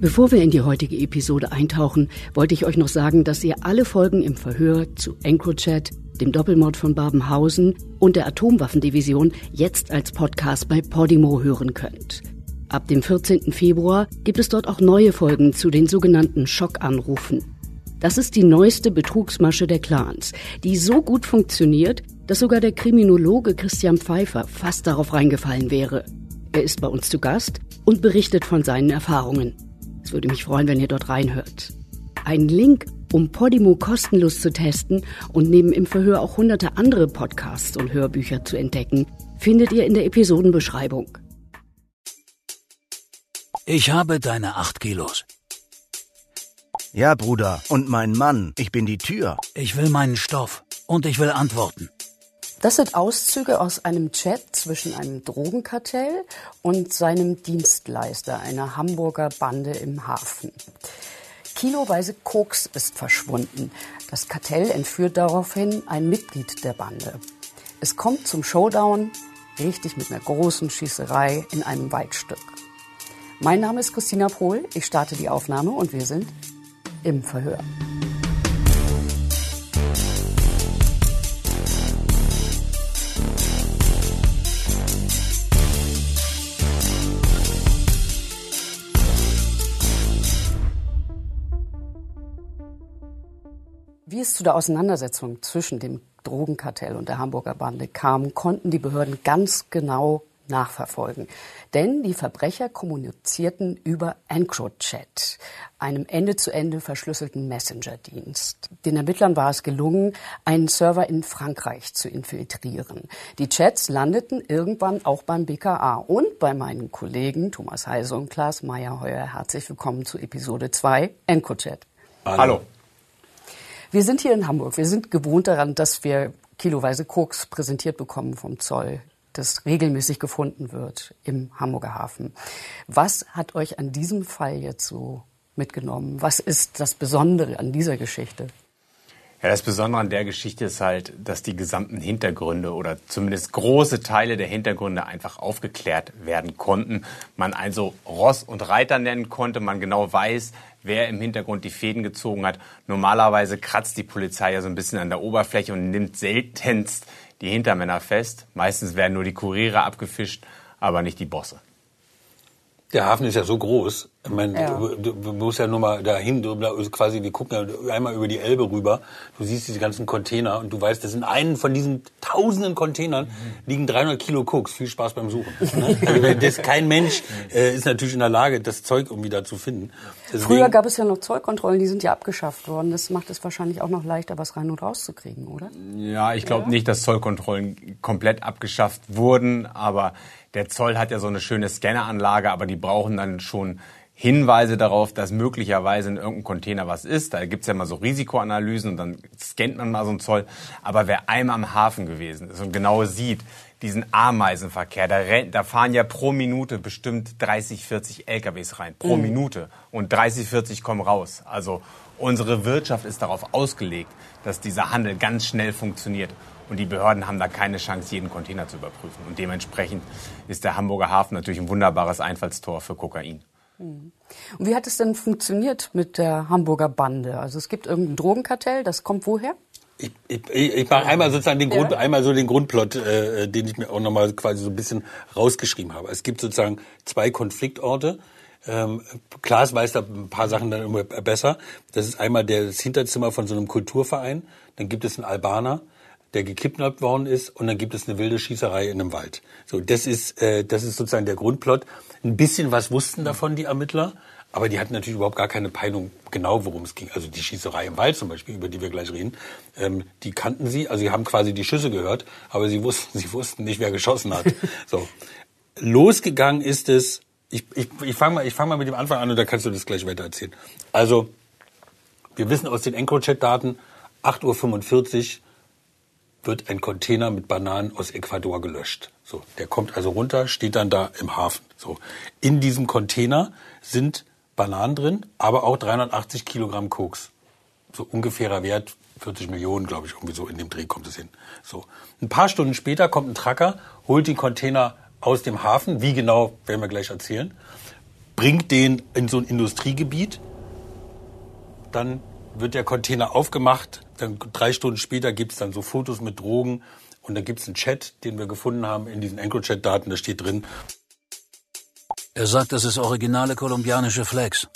Bevor wir in die heutige Episode eintauchen, wollte ich euch noch sagen, dass ihr alle Folgen im Verhör zu EncroChat, dem Doppelmord von Babenhausen und der Atomwaffendivision jetzt als Podcast bei Podimo hören könnt. Ab dem 14. Februar gibt es dort auch neue Folgen zu den sogenannten Schockanrufen. Das ist die neueste Betrugsmasche der Clans, die so gut funktioniert, dass sogar der Kriminologe Christian Pfeiffer fast darauf reingefallen wäre. Er ist bei uns zu Gast und berichtet von seinen Erfahrungen. Es würde mich freuen, wenn ihr dort reinhört. Ein Link, um Podimo kostenlos zu testen und neben im Verhör auch hunderte andere Podcasts und Hörbücher zu entdecken, findet ihr in der Episodenbeschreibung. Ich habe deine acht Kilos. Ja, Bruder. Und mein Mann. Ich bin die Tür. Ich will meinen Stoff. Und ich will Antworten. Das sind Auszüge aus einem Chat zwischen einem Drogenkartell und seinem Dienstleister, einer Hamburger Bande im Hafen. Kiloweise Koks ist verschwunden. Das Kartell entführt daraufhin ein Mitglied der Bande. Es kommt zum Showdown, richtig mit einer großen Schießerei in einem Waldstück. Mein Name ist Christina Pohl, ich starte die Aufnahme und wir sind im Verhör. Wie es zu der Auseinandersetzung zwischen dem Drogenkartell und der Hamburger Bande kam, konnten die Behörden ganz genau nachverfolgen. Denn die Verbrecher kommunizierten über EncroChat, einem Ende-zu-Ende verschlüsselten Messenger-Dienst. Den Ermittlern war es gelungen, einen Server in Frankreich zu infiltrieren. Die Chats landeten irgendwann auch beim BKA und bei meinen Kollegen Thomas Heise und Klaas Meyerheuer. Herzlich willkommen zu Episode 2 EncroChat. Hallo. Wir sind hier in Hamburg. Wir sind gewohnt daran, dass wir kiloweise Koks präsentiert bekommen vom Zoll das regelmäßig gefunden wird im Hamburger Hafen. Was hat euch an diesem Fall jetzt so mitgenommen? Was ist das Besondere an dieser Geschichte? Ja, das Besondere an der Geschichte ist halt, dass die gesamten Hintergründe oder zumindest große Teile der Hintergründe einfach aufgeklärt werden konnten. Man also Ross und Reiter nennen konnte, man genau weiß, wer im Hintergrund die Fäden gezogen hat. Normalerweise kratzt die Polizei ja so ein bisschen an der Oberfläche und nimmt seltenst die Hintermänner fest. Meistens werden nur die Kuriere abgefischt, aber nicht die Bosse. Der Hafen ist ja so groß. Ich meine, Ja. du, du musst ja nur mal dahin, du, da ist quasi, wir gucken ja einmal über die Elbe rüber. Du siehst diese ganzen Container und du weißt, dass in einem von diesen tausenden Containern liegen 300 Kilo Koks. Viel Spaß beim Suchen. ne? also, das, kein Mensch äh, ist natürlich in der Lage, das Zeug irgendwie da zu finden. Deswegen- Früher gab es ja noch Zollkontrollen, die sind ja abgeschafft worden. Das macht es wahrscheinlich auch noch leichter, was rein und rauszukriegen, oder? Ja, ich glaube nicht, dass Zollkontrollen komplett abgeschafft wurden, aber der Zoll hat ja so eine schöne Scanneranlage, aber die brauchen dann schon Hinweise darauf, dass möglicherweise in irgendeinem Container was ist. Da gibt's ja mal so Risikoanalysen und dann scannt man mal so einen Zoll. Aber wer einmal am Hafen gewesen ist und genau sieht, diesen Ameisenverkehr, da, da fahren ja pro Minute bestimmt 30, 40 LKWs rein. Pro Minute. Und 30, 40 kommen raus. Also unsere Wirtschaft ist darauf ausgelegt, dass dieser Handel ganz schnell funktioniert. Und die Behörden haben da keine Chance, jeden Container zu überprüfen. Und dementsprechend ist der Hamburger Hafen natürlich ein wunderbares Einfallstor für Kokain. Und wie hat es denn funktioniert mit der Hamburger Bande? Also es gibt irgendein Drogenkartell, das kommt woher? Ich, ich, ich mache einmal sozusagen den Grund, Ja. einmal so den Grundplot, äh, den ich mir auch nochmal quasi so ein bisschen rausgeschrieben habe. Es gibt sozusagen zwei Konfliktorte. Ähm, Klaas weiß da ein paar Sachen dann immer besser. Das ist einmal das Hinterzimmer von so einem Kulturverein. Dann gibt es einen Albaner, der gekidnappt worden ist. Und dann gibt es eine wilde Schießerei in einem Wald. So, das ist, äh, das ist sozusagen der Grundplot. Ein bisschen was wussten davon die Ermittler. Aber die hatten natürlich überhaupt gar keine Peilung genau, worum es ging. Also die Schießerei im Wald zum Beispiel, über die wir gleich reden, ähm, die kannten sie. Also sie haben quasi die Schüsse gehört, aber sie wussten, sie wussten nicht, wer geschossen hat. So. Losgegangen ist es, ich, ich, ich fange mal, fang mal mit dem Anfang an und dann kannst du das gleich weiter erzählen. Also, wir wissen aus den EncroChat-Daten, 8.45 Uhr wird ein Container mit Bananen aus Ecuador gelöscht. So, der kommt also runter, steht dann da im Hafen. So, in diesem Container sind Bananen drin, aber auch 380 Kilogramm Koks. So ungefährer Wert 40 Millionen, glaube ich, irgendwie so in dem Dreh kommt es hin. So, ein paar Stunden später kommt ein Trucker, holt den Container aus dem Hafen. Wie genau, werden wir gleich erzählen. bringt den in so ein Industriegebiet, dann wird der Container aufgemacht, dann drei Stunden später gibt's dann so Fotos mit Drogen und dann gibt's einen Chat, den wir gefunden haben in diesen EncroChat-Daten, da steht drin, Er sagt, das ist originale kolumbianische Flex.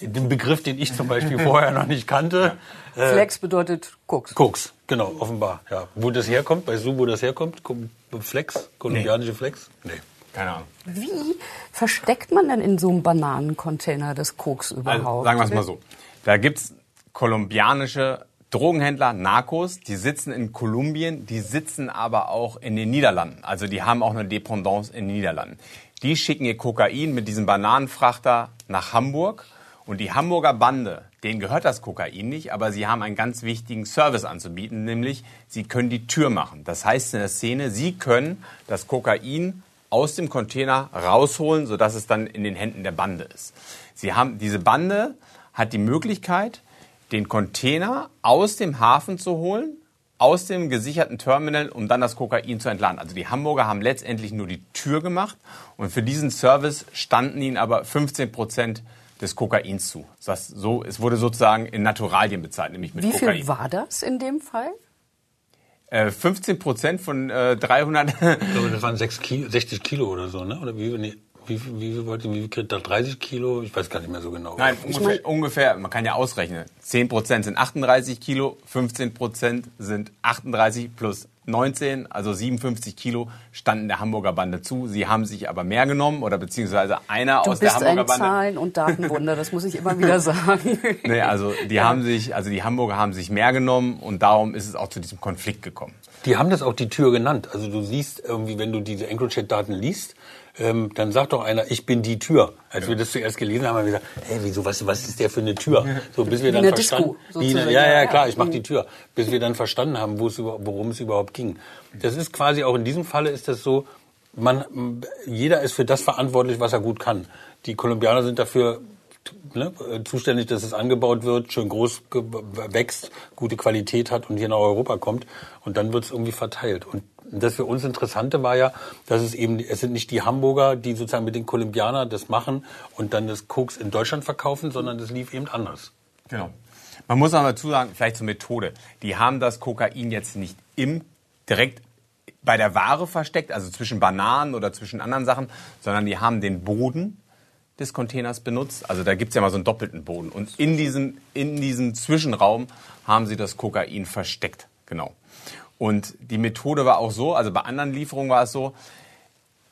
den Begriff, den ich zum Beispiel vorher noch nicht kannte, äh, Flex bedeutet Koks. Koks, genau, offenbar. Ja. Wo das herkommt, weißt du, wo das herkommt? Kom- Flex, kolumbianische Flex? Nee. Keine Ahnung. Wie versteckt man denn in so einem Bananencontainer das Koks Also, überhaupt? sagen wir es mal so. Da gibt's kolumbianische Drogenhändler, Narcos, die sitzen in Kolumbien, die sitzen aber auch in den Niederlanden. Also die haben auch eine Dependance in den Niederlanden. Die schicken ihr Kokain mit diesem Bananenfrachter nach Hamburg und die Hamburger Bande, denen gehört das Kokain nicht, aber sie haben einen ganz wichtigen Service anzubieten, nämlich sie können die Tür machen. Das heißt in der Szene, sie können das Kokain aus dem Container rausholen, sodass es dann in den Händen der Bande ist. Sie haben, diese Bande hat die Möglichkeit, den Container aus dem Hafen zu holen, aus dem gesicherten Terminal, um dann das Kokain zu entladen. Also die Hamburger haben letztendlich nur die Tür gemacht und für diesen Service standen ihnen aber 15 Prozent des Kokains zu. Das so, es wurde sozusagen in Naturalien bezahlt, nämlich mit Wie Kokain. viel war das in dem Fall? Äh, 15 Prozent von äh, 300. Ich glaube, das waren Kilo, 60 Kilo oder so, ne? Oder wie, nee, wie, wie, wie viel wollte, wie viel kriegt da 30 Kilo? Ich weiß gar nicht mehr so genau. Nein, ungefähr, ungefähr, man kann ja ausrechnen. 10 Prozent sind 38 Kilo, 15 Prozent sind 38 plus 19, also 57 Kilo standen der Hamburger Bande zu. Sie haben sich aber mehr genommen oder beziehungsweise einer Du aus der bist Hamburger ein Bande. Zahlen- und Datenwunder, das muss ich immer wieder sagen. Nee, also die haben sich, also die Hamburger haben sich mehr genommen und darum ist es auch zu diesem Konflikt gekommen. Die haben das auch die Tür genannt. Also du siehst irgendwie, wenn du diese EncroChat-Daten liest, ähm, dann sagt doch einer, ich bin die Tür. Als wir das zuerst gelesen haben, haben wir gesagt, hey, wieso, was, was ist der für eine Tür? So, bis wir dann verstanden, ja, ja, Ja, klar, ja. ich mach die Tür. Bis wir dann verstanden haben, wo es, über- worum es überhaupt ging. Das ist quasi auch in diesem Falle ist das so, man, jeder ist für das verantwortlich, was er gut kann. Die Kolumbianer sind dafür ne, zuständig, dass es angebaut wird, schön groß wächst, gute Qualität hat und hier nach Europa kommt. Und dann wird es irgendwie verteilt. Und das für uns Interessante war ja, dass es eben, es sind nicht die Hamburger, die sozusagen mit den Kolumbianern das machen und dann das Koks in Deutschland verkaufen, sondern das lief eben anders. Genau. Man muss aber dazu sagen, vielleicht zur Methode. Die haben das Kokain jetzt nicht im direkt bei der Ware versteckt, also zwischen Bananen oder zwischen anderen Sachen, sondern die haben den Boden des Containers benutzt. Also da gibt's ja mal so einen doppelten Boden. Und in diesem, in diesem Zwischenraum haben sie das Kokain versteckt. Genau. Und die Methode war auch so, also bei anderen Lieferungen war es so,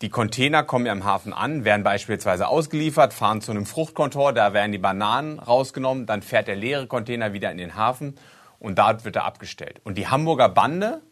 die Container kommen ja im Hafen an, werden beispielsweise ausgeliefert, fahren zu einem Fruchtkontor, da werden die Bananen rausgenommen, dann fährt der leere Container wieder in den Hafen und dort wird er abgestellt. Und die Hamburger Bande,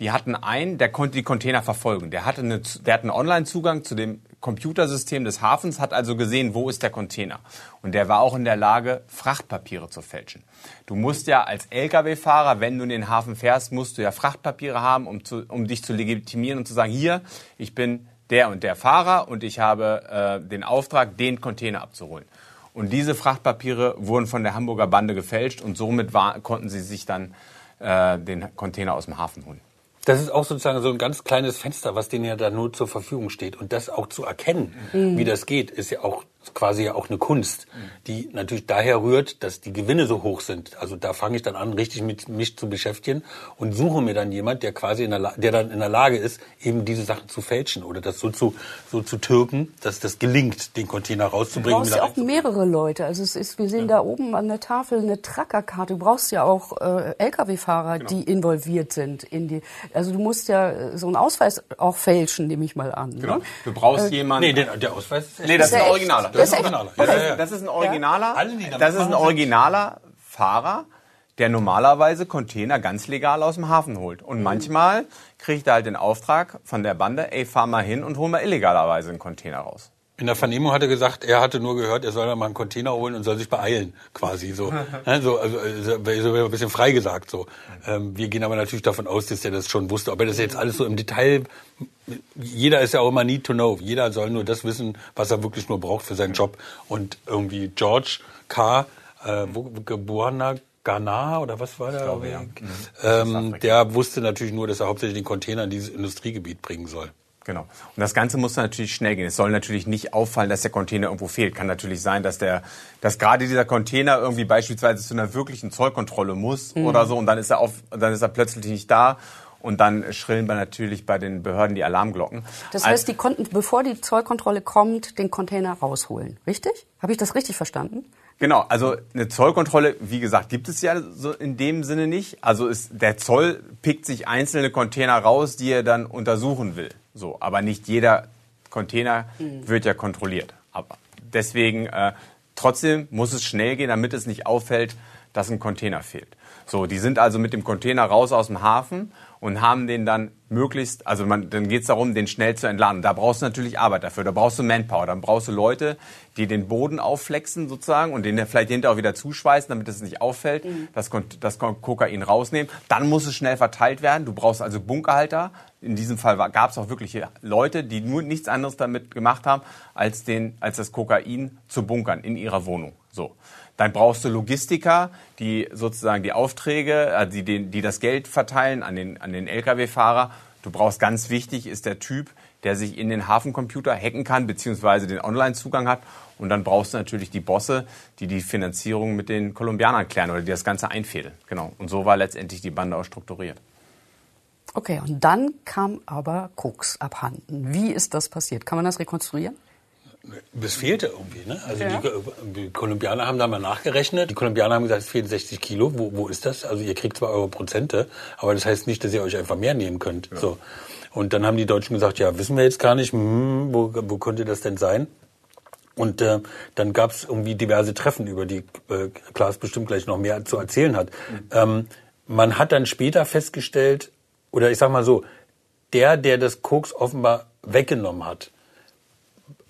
die hatten einen, der konnte die Container verfolgen. Der hatte, eine, der hat einen Online-Zugang zu dem Computersystem des Hafens, hat also gesehen, wo ist der Container. Und der war auch in der Lage, Frachtpapiere zu fälschen. Du musst ja als Lkw-Fahrer, wenn du in den Hafen fährst, musst du ja Frachtpapiere haben, um, zu, um dich zu legitimieren und zu sagen, hier, ich bin der und der Fahrer und ich habe äh, den Auftrag, den Container abzuholen. Und diese Frachtpapiere wurden von der Hamburger Bande gefälscht und somit war, konnten sie sich dann äh, den Container aus dem Hafen holen. Das ist auch sozusagen so ein ganz kleines Fenster, was denen ja da nur zur Verfügung steht. Und das auch zu erkennen, wie das geht, ist ja auch quasi ja auch eine Kunst, die natürlich daher rührt, dass die Gewinne so hoch sind. Also da fange ich dann an, richtig mit mich zu beschäftigen und suche mir dann jemand, der quasi in der, La der dann in der Lage ist, eben diese Sachen zu fälschen oder das so zu, so zu türken, dass das gelingt, den Container Du rauszubringen. brauchst und ja auch mehrere Leute. Also es ist, wir sehen da oben an der Tafel eine Trackerkarte. Du brauchst ja auch äh, Lkw-Fahrer, Genau. die involviert sind in die. Also du musst ja äh, so einen Ausweis auch fälschen, nehme ich mal an. Genau. Ne? Du brauchst jemanden. Nee, der, der Ausweis ist echt Nee, das ist der echt? Originaler. Der ist echt? Originaler. Das, Ja, ja, ja. ist, das ist ein Originaler. Das ist ein originaler Fahrer, der normalerweise Container ganz legal aus dem Hafen holt. Und manchmal kriegt er halt den Auftrag von der Bande, ey, fahr mal hin und hol mal illegalerweise einen Container raus. In der Vernehmung hat er gesagt, er hatte nur gehört, er soll da mal einen Container holen und soll sich beeilen, quasi so. Ne, so also, also so ein bisschen frei gesagt so. Ähm, wir gehen aber natürlich davon aus, dass er das schon wusste. Ob er das jetzt alles so im Detail, jeder ist ja auch immer need to know. Jeder soll nur das wissen, was er wirklich nur braucht für seinen Job. Und irgendwie George K., äh, wo, geborener Ghana oder was war der? glaube, ja. Mhm. Ähm, der wusste natürlich nur, dass er hauptsächlich den Container in dieses Industriegebiet bringen soll. Genau. Und das Ganze muss natürlich schnell gehen. Es soll natürlich nicht auffallen, dass der Container irgendwo fehlt. Kann natürlich sein, dass der, dass gerade dieser Container irgendwie beispielsweise zu einer wirklichen Zollkontrolle muss mhm. oder so und dann ist er auf, dann ist er plötzlich nicht da und dann schrillen wir natürlich bei den Behörden die Alarmglocken. Das heißt, die konnten, bevor die Zollkontrolle kommt, den Container rausholen. Richtig? Habe ich das richtig verstanden? Genau, also eine Zollkontrolle, wie gesagt, gibt es ja so in dem Sinne nicht. Also ist, der Zoll pickt sich einzelne Container raus, die er dann untersuchen will. So, aber nicht jeder Container mhm. wird ja kontrolliert. Aber deswegen äh, trotzdem muss es schnell gehen, damit es nicht auffällt, dass ein Container fehlt. So, die sind also mit dem Container raus aus dem Hafen und haben den dann möglichst, also man, dann geht es darum, den schnell zu entladen. Da brauchst du natürlich Arbeit dafür, da brauchst du Manpower, dann brauchst du Leute, die den Boden aufflexen sozusagen und den vielleicht hinterher auch wieder zuschweißen, damit es nicht auffällt, mhm. das, das Kokain rausnehmen. Dann muss es schnell verteilt werden. Du brauchst also Bunkerhalter. In diesem Fall gab es auch wirklich Leute, die nur nichts anderes damit gemacht haben, als, den, als das Kokain zu bunkern in ihrer Wohnung. So. Dann brauchst du Logistiker, die sozusagen die Aufträge, äh, die, die, die das Geld verteilen an den, an den Lkw-Fahrer. Du brauchst ganz wichtig, ist der Typ, der sich in den Hafencomputer hacken kann, beziehungsweise den Online-Zugang hat. Und dann brauchst du natürlich die Bosse, die die Finanzierung mit den Kolumbianern klären oder die das Ganze einfädeln. Genau. Und so war letztendlich die Bande auch strukturiert. Okay, und dann kam aber Koks abhanden. Wie ist das passiert? Kann man das rekonstruieren? Das fehlte irgendwie. Ne? Also ja. die, die, Kolumbianer haben da mal nachgerechnet. Die Kolumbianer haben gesagt, es fehlen 60 Kilo. Wo, wo ist das? Also ihr kriegt zwar eure Prozente, aber das heißt nicht, dass ihr euch einfach mehr nehmen könnt. Ja. So. Und dann haben die Deutschen gesagt, ja, wissen wir jetzt gar nicht, hm, wo, wo könnte das denn sein? Und äh, dann gab es irgendwie diverse Treffen, über die äh, Klaas bestimmt gleich noch mehr zu erzählen hat. Mhm. Ähm, man hat dann später festgestellt, oder ich sag mal so, der, der das Koks offenbar weggenommen hat,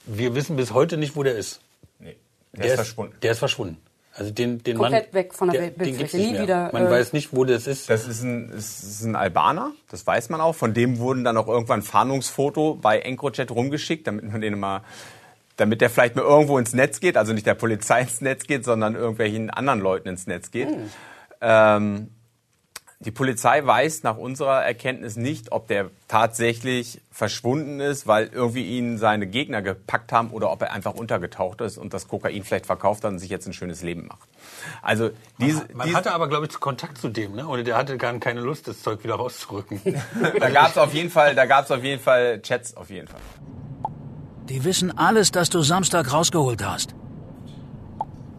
wir wissen bis heute nicht, wo der ist. Nee, der, der ist, verschwunden. Der ist verschwunden. Also den, den Komplett Mann, weg von der, der Bildfläche, nie wieder. Man äh, weiß nicht, wo das ist. Das ist ein, ist ein Albaner, das weiß man auch. Von dem wurden dann auch irgendwann Fahndungsfoto bei EncroChat rumgeschickt, damit man den mal, damit der vielleicht mal irgendwo ins Netz geht, also nicht der Polizei ins Netz geht, sondern irgendwelchen anderen Leuten ins Netz geht. Hm. Ähm, die Polizei weiß nach unserer Erkenntnis nicht, ob der tatsächlich verschwunden ist, weil irgendwie ihn seine Gegner gepackt haben oder ob er einfach untergetaucht ist und das Kokain vielleicht verkauft hat und sich jetzt ein schönes Leben macht. Also diese, man diese, hatte aber glaube ich Kontakt zu dem, ne? Oder der hatte gar keine Lust, das Zeug wieder rauszurücken. da gab es auf jeden Fall, da gab es auf jeden Fall Chats auf jeden Fall. Die wissen alles, dass du Samstag rausgeholt hast.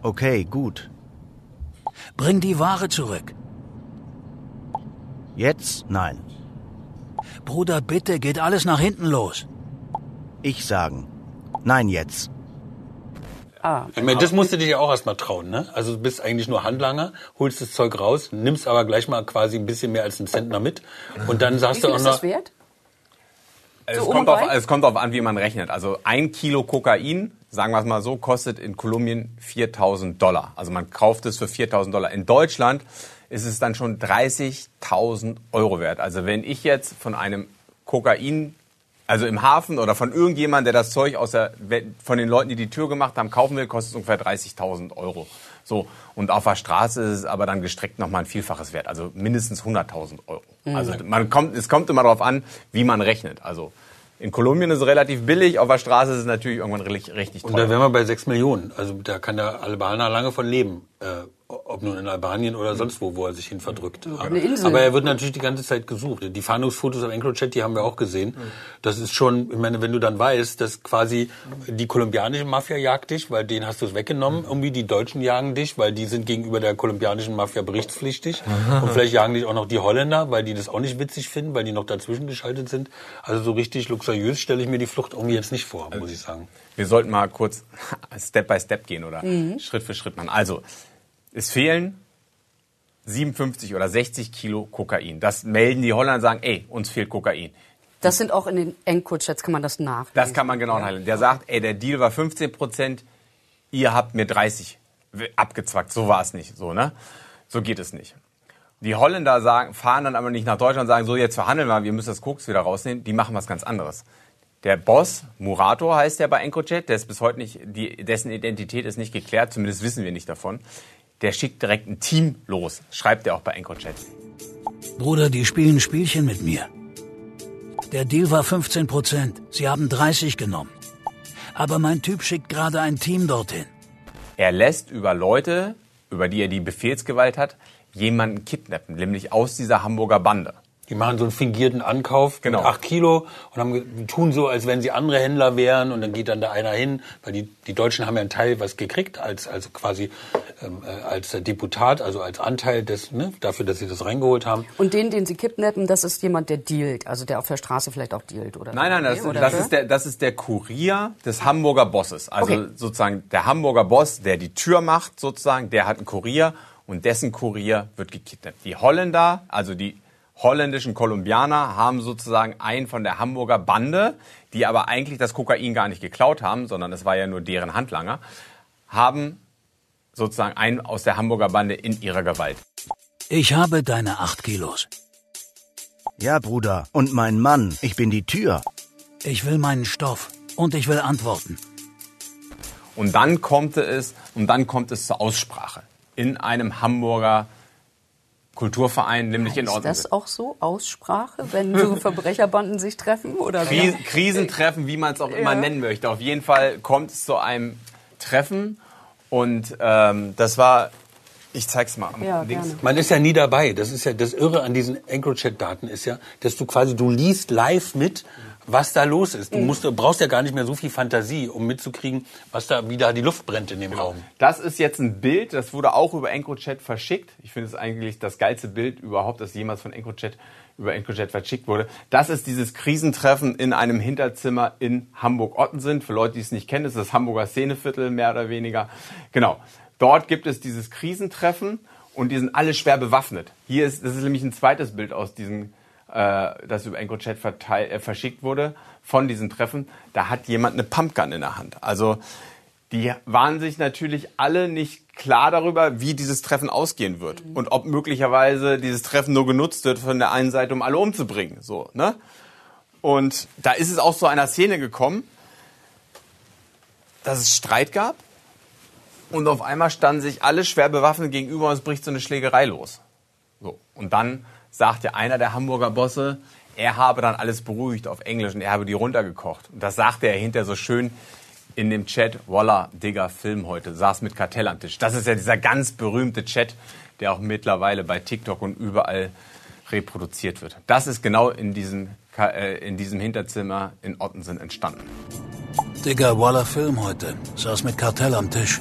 Okay, gut. Bring die Ware zurück. Jetzt nein. Bruder, bitte, geht alles nach hinten los. Ich sagen. Nein, jetzt. Ah. Ich meine, das musst du dich ja auch erstmal trauen, ne? Also du bist eigentlich nur Handlanger, holst das Zeug raus, nimmst aber gleich mal quasi ein bisschen mehr als einen Zentner mit und dann sagst Wie viel du auch ist noch. das wert? Es, so kommt auf, es kommt darauf an, wie man rechnet. Also ein Kilo Kokain, sagen wir es mal so, kostet in Kolumbien 4000 Dollar. Also man kauft es für 4000 Dollar. In Deutschland ist es dann schon 30.000 Euro wert. Also wenn ich jetzt von einem Kokain, also im Hafen oder von irgendjemandem, der das Zeug aus der, von den Leuten, die die Tür gemacht haben, kaufen will, kostet es ungefähr 30.000 Euro. So. Und auf der Straße ist es aber dann gestreckt nochmal ein Vielfaches wert. Also mindestens 100.000 Euro. Mhm. Also man kommt, es kommt immer darauf an, wie man rechnet. Also in Kolumbien ist es relativ billig, auf der Straße ist es natürlich irgendwann richtig, richtig teuer. Und da wären wir bei 6 Millionen. Also da kann der Albaner lange von leben. Äh, ob nun in Albanien oder sonst wo, wo er sich hin verdrückt. Aber er wird natürlich die ganze Zeit gesucht. Die Fahndungsfotos auf EncroChat, die haben wir auch gesehen. Das ist schon, ich meine, wenn du dann weißt, dass quasi die kolumbianische Mafia jagt dich, weil denen hast du es weggenommen. Irgendwie die Deutschen jagen dich, weil die sind gegenüber der kolumbianischen Mafia berichtspflichtig. Und vielleicht jagen dich auch noch die Holländer, weil die das auch nicht witzig finden, weil die noch dazwischen geschaltet sind. Also so richtig luxuriös stelle ich mir die Flucht irgendwie jetzt nicht vor, muss ich sagen. Wir sollten mal kurz Step by Step gehen oder mhm. Schritt für Schritt machen. Also, es fehlen 57 oder 60 Kilo Kokain. Das melden die Holländer und sagen, ey, uns fehlt Kokain. Das sind auch in den Encode-Chats, kann man das nachlesen. Das kann man genau nachlesen. Der sagt, ey, der Deal war 15 Prozent, ihr habt mir 30 abgezwackt. So war es nicht. So, ne? So geht es nicht. Die Holländer sagen, fahren dann aber nicht nach Deutschland und sagen, so jetzt verhandeln wir, wir müssen das Koks wieder rausnehmen. Die machen was ganz anderes. Der Boss, Murato heißt der bei EncroChat, der ist bis heute nicht, die, dessen Identität ist nicht geklärt, zumindest wissen wir nicht davon der schickt direkt ein Team los, schreibt er auch bei EncroChat. Bruder, die spielen Spielchen mit mir. Der Deal war 15 Prozent. Sie haben 30 genommen. Aber mein Typ schickt gerade ein Team dorthin. Er lässt über Leute, über die er die Befehlsgewalt hat, jemanden kidnappen, nämlich aus dieser Hamburger Bande. Die machen so einen fingierten Ankauf Genau. mit acht Kilo und haben, tun so, als wenn sie andere Händler wären und dann geht dann da einer hin, weil die, die Deutschen haben ja einen Teil was gekriegt als also quasi ähm, äh, als Deputat, also als Anteil des ne, dafür, dass sie das reingeholt haben. Und den, den Sie kidnappen, das ist jemand, der dealt, also der auf der Straße vielleicht auch dealt, oder? Nein, nein, das, das, so? ist der, das ist der Kurier des Hamburger Bosses. Also Okay. sozusagen der Hamburger Boss, der die Tür macht, sozusagen, der hat einen Kurier und dessen Kurier wird gekidnappt. Die Holländer, also die holländischen Kolumbianer, haben sozusagen einen von der Hamburger Bande, die aber eigentlich das Kokain gar nicht geklaut haben, sondern es war ja nur deren Handlanger, haben sozusagen einen aus der Hamburger Bande in ihrer Gewalt. Ich habe deine acht Kilos. Ja, Bruder. Und mein Mann. Ich bin die Tür. Ich will meinen Stoff. Und ich will Antworten. Und dann kommt es, und dann kommt es zur Aussprache in einem Hamburger Kulturverein, nämlich in Ist Ordnung. das auch so, Aussprache, wenn so Verbrecherbanden sich treffen? Oder Kris Krisentreffen, wie man es auch immer Ja. nennen möchte. Auf jeden Fall kommt es zu einem Treffen und ähm, das war, ich zeig's mal. Ja. Man ist ja nie dabei. Das ist ja das Irre an diesen EncroChat-Daten ist ja, dass du quasi du liest live mit, was da los ist. Du musst, du brauchst ja gar nicht mehr so viel Fantasie, um mitzukriegen, was da wie da die Luft brennt in dem Raum. Das ist jetzt ein Bild, das wurde auch über EncroChat verschickt. Ich finde es eigentlich das geilste Bild überhaupt, das jemals von EncroChat über EncroChat verschickt wurde. Das ist dieses Krisentreffen in einem Hinterzimmer in Hamburg-Ottensen. Für Leute, die es nicht kennen, ist das Hamburger Szeneviertel, mehr oder weniger. Genau. Dort gibt es dieses Krisentreffen und die sind alle schwer bewaffnet. Hier ist, das ist nämlich ein zweites Bild aus diesem, das über EncroChat äh, verschickt wurde, von diesem Treffen. Da hat jemand eine Pumpgun in der Hand. Also, die waren sich natürlich alle nicht klar darüber, wie dieses Treffen ausgehen wird und ob möglicherweise dieses Treffen nur genutzt wird von der einen Seite, um alle umzubringen. So, ne? Und da ist es auch zu einer Szene gekommen, dass es Streit gab und auf einmal standen sich alle schwer bewaffnet gegenüber und es bricht so eine Schlägerei los. So. Und dann sagte einer der Hamburger Bosse, er habe dann alles beruhigt auf Englisch und er habe die runtergekocht. Und das sagte er hinter so schön in dem Chat, Walla, Digga, Film heute, saß mit Kartell am Tisch. Das ist ja dieser ganz berühmte Chat, der auch mittlerweile bei TikTok und überall reproduziert wird. Das ist genau in diesem, äh, in diesem Hinterzimmer in Ottensen entstanden. Digga, Waller Film heute. Saß mit Kartell am Tisch.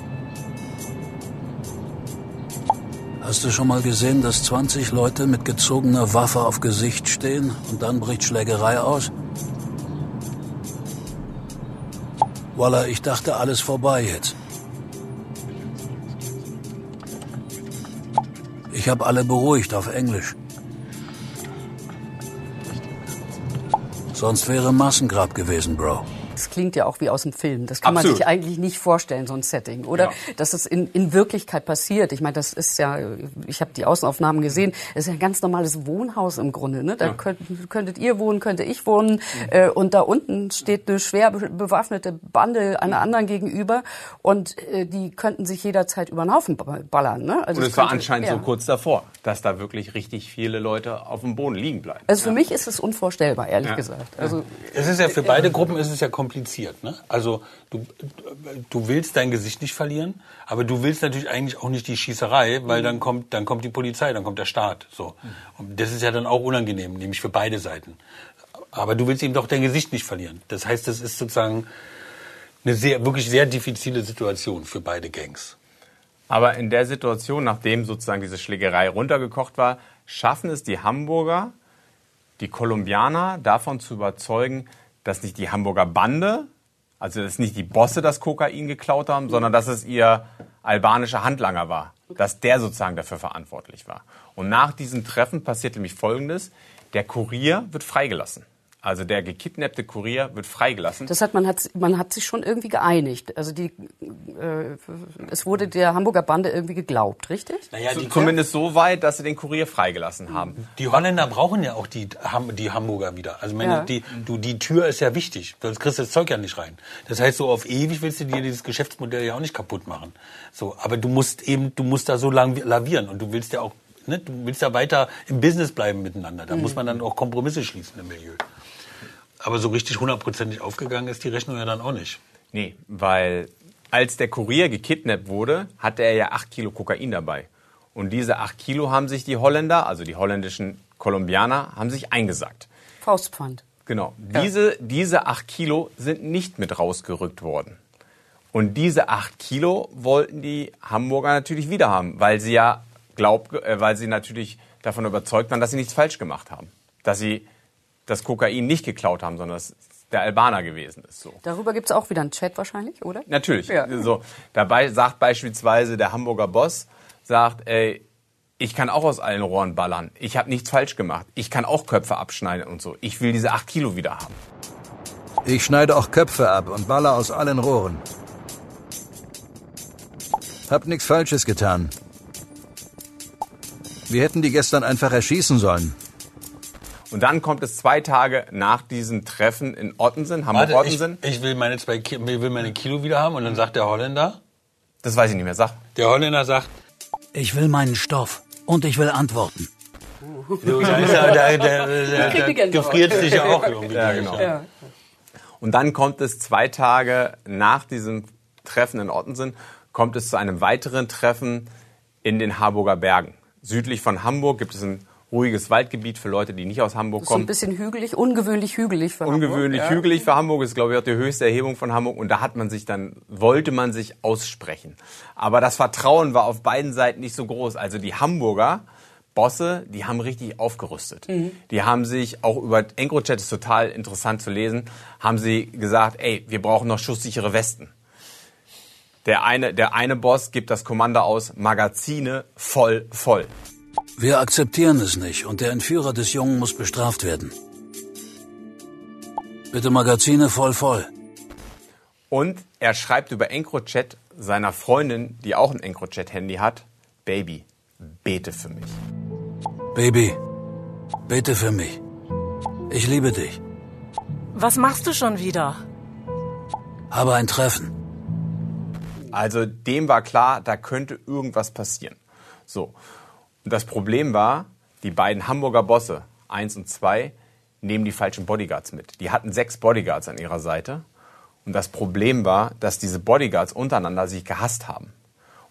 Hast du schon mal gesehen, dass 20 Leute mit gezogener Waffe auf Gesicht stehen und dann bricht Schlägerei aus? Walla, ich dachte alles vorbei jetzt. Ich habe alle beruhigt auf Englisch. Sonst wäre Massengrab gewesen, Bro. Das klingt ja auch wie aus dem Film. Das kann man Absolut. sich eigentlich nicht vorstellen, so ein Setting. Oder Ja. dass es in, in Wirklichkeit passiert. Ich meine, das ist ja, ich habe die Außenaufnahmen gesehen, das ist ja ein ganz normales Wohnhaus im Grunde. Ne? Da könnt, könntet ihr wohnen, könnte ich wohnen. Äh, und da unten steht eine schwer be- bewaffnete Bande einer anderen gegenüber. Und äh, die könnten sich jederzeit über den Haufen ba- ballern. Ne? Also Und es war könnte- anscheinend ja. so kurz davor, dass da wirklich richtig viele Leute auf dem Boden liegen bleiben. Also für mich ist es unvorstellbar, ehrlich Ja. gesagt. Also Es ist ja für beide Gruppen ist es ja kompliziert. Ne? Also du, du willst dein Gesicht nicht verlieren, aber du willst natürlich eigentlich auch nicht die Schießerei, weil dann kommt dann kommt die Polizei, dann kommt der Staat. So und das ist ja dann auch unangenehm, nämlich für beide Seiten. Aber du willst eben doch dein Gesicht nicht verlieren. Das heißt, das ist sozusagen eine sehr wirklich sehr diffizile Situation für beide Gangs. Aber in der Situation, nachdem sozusagen diese Schlägerei runtergekocht war, schaffen es die Hamburger, die Kolumbianer davon zu überzeugen, dass nicht die Hamburger Bande, also dass nicht die Bosse das Kokain geklaut haben, sondern dass es ihr albanischer Handlanger war, dass der sozusagen dafür verantwortlich war. Und nach diesem Treffen passiert nämlich Folgendes, der Kurier wird freigelassen. Also der gekidnappte Kurier wird freigelassen. Das hat man hat man hat sich schon irgendwie geeinigt. Also die äh, es wurde der Hamburger Bande irgendwie geglaubt, richtig? Naja, So, zumindest so weit, dass sie den Kurier freigelassen haben. Die Holländer brauchen ja auch die, Ham- die Hamburger wieder. Also meine, Ja. die, du, die Tür ist ja wichtig, sonst kriegst du das Zeug ja nicht rein. Das heißt, so auf ewig willst du dir dieses Geschäftsmodell ja auch nicht kaputt machen. So, aber du musst eben, du musst da so lang lavieren und du willst ja auch, ne, du willst ja weiter im Business bleiben miteinander. Da muss man dann auch Kompromisse schließen im Milieu. Aber so richtig hundertprozentig aufgegangen ist die Rechnung ja dann auch nicht. Nee, weil als der Kurier gekidnappt wurde, hatte er ja acht Kilo Kokain dabei. Und diese acht Kilo haben sich die Holländer, also die holländischen Kolumbianer, haben sich eingesackt. Faustpfand. Genau. Diese, diese acht Kilo sind nicht mit rausgerückt worden. Und diese acht Kilo wollten die Hamburger natürlich wieder haben, weil sie ja glaub, äh, weil sie natürlich davon überzeugt waren, dass sie nichts falsch gemacht haben. Dass sie das Kokain nicht geklaut haben, sondern dass der Albaner gewesen ist. So. Darüber gibt es auch wieder einen Chat wahrscheinlich, oder? Natürlich. Ja. So, dabei sagt beispielsweise der Hamburger Boss, sagt, ey, ich kann auch aus allen Rohren ballern. Ich habe nichts falsch gemacht. Ich kann auch Köpfe abschneiden und so. Ich will diese acht Kilo wieder haben. Ich schneide auch Köpfe ab und baller aus allen Rohren. Hab nichts Falsches getan. Wir hätten die gestern einfach erschießen sollen. Und dann kommt es zwei Tage nach diesem Treffen in Ottensen, Warte, ich, Hamburg-Ottensen. ich will meine zwei Ki will meine Kilo wieder haben und dann sagt der Holländer, Das weiß ich nicht mehr. Sag. der Holländer sagt, Ich will meinen Stoff und ich will Antworten. du, da ist ja, da, da, da, da gefriert sich ja auch irgendwie. Ja, genau. Ja. Und dann kommt es zwei Tage nach diesem Treffen in Ottensen, kommt es zu einem weiteren Treffen in den Harburger Bergen. Südlich von Hamburg gibt es ein ruhiges Waldgebiet für Leute, die nicht aus Hamburg So ein kommen. bisschen hügelig, ungewöhnlich hügelig für Ungewöhnlich Hamburg. hügelig für Hamburg ist, glaube ich, auch die höchste Erhebung von Hamburg. Und da hat man sich dann, wollte man sich aussprechen. Aber das Vertrauen war auf beiden Seiten nicht so groß. Also die Hamburger Bosse, die haben richtig aufgerüstet. Die haben sich auch über EncroChat ist total interessant zu lesen, haben sie gesagt, ey, wir brauchen noch schusssichere Westen. Der eine, der eine Boss gibt das Kommando aus, Magazine voll, voll. Wir akzeptieren es nicht und der Entführer des Jungen muss bestraft werden. Bitte Magazine voll voll. Und er schreibt über EncroChat seiner Freundin, die auch ein EncroChat-Handy hat, Baby, bete für mich. Baby, bete für mich. Ich liebe dich. Was machst du schon wieder? Habe ein Treffen. Also dem war klar, da könnte irgendwas passieren. So. Und das Problem war, die beiden Hamburger Bosse, eins und zwei, nehmen die falschen Bodyguards mit. Die hatten sechs Bodyguards an ihrer Seite. Und das Problem war, dass diese Bodyguards untereinander sich gehasst haben.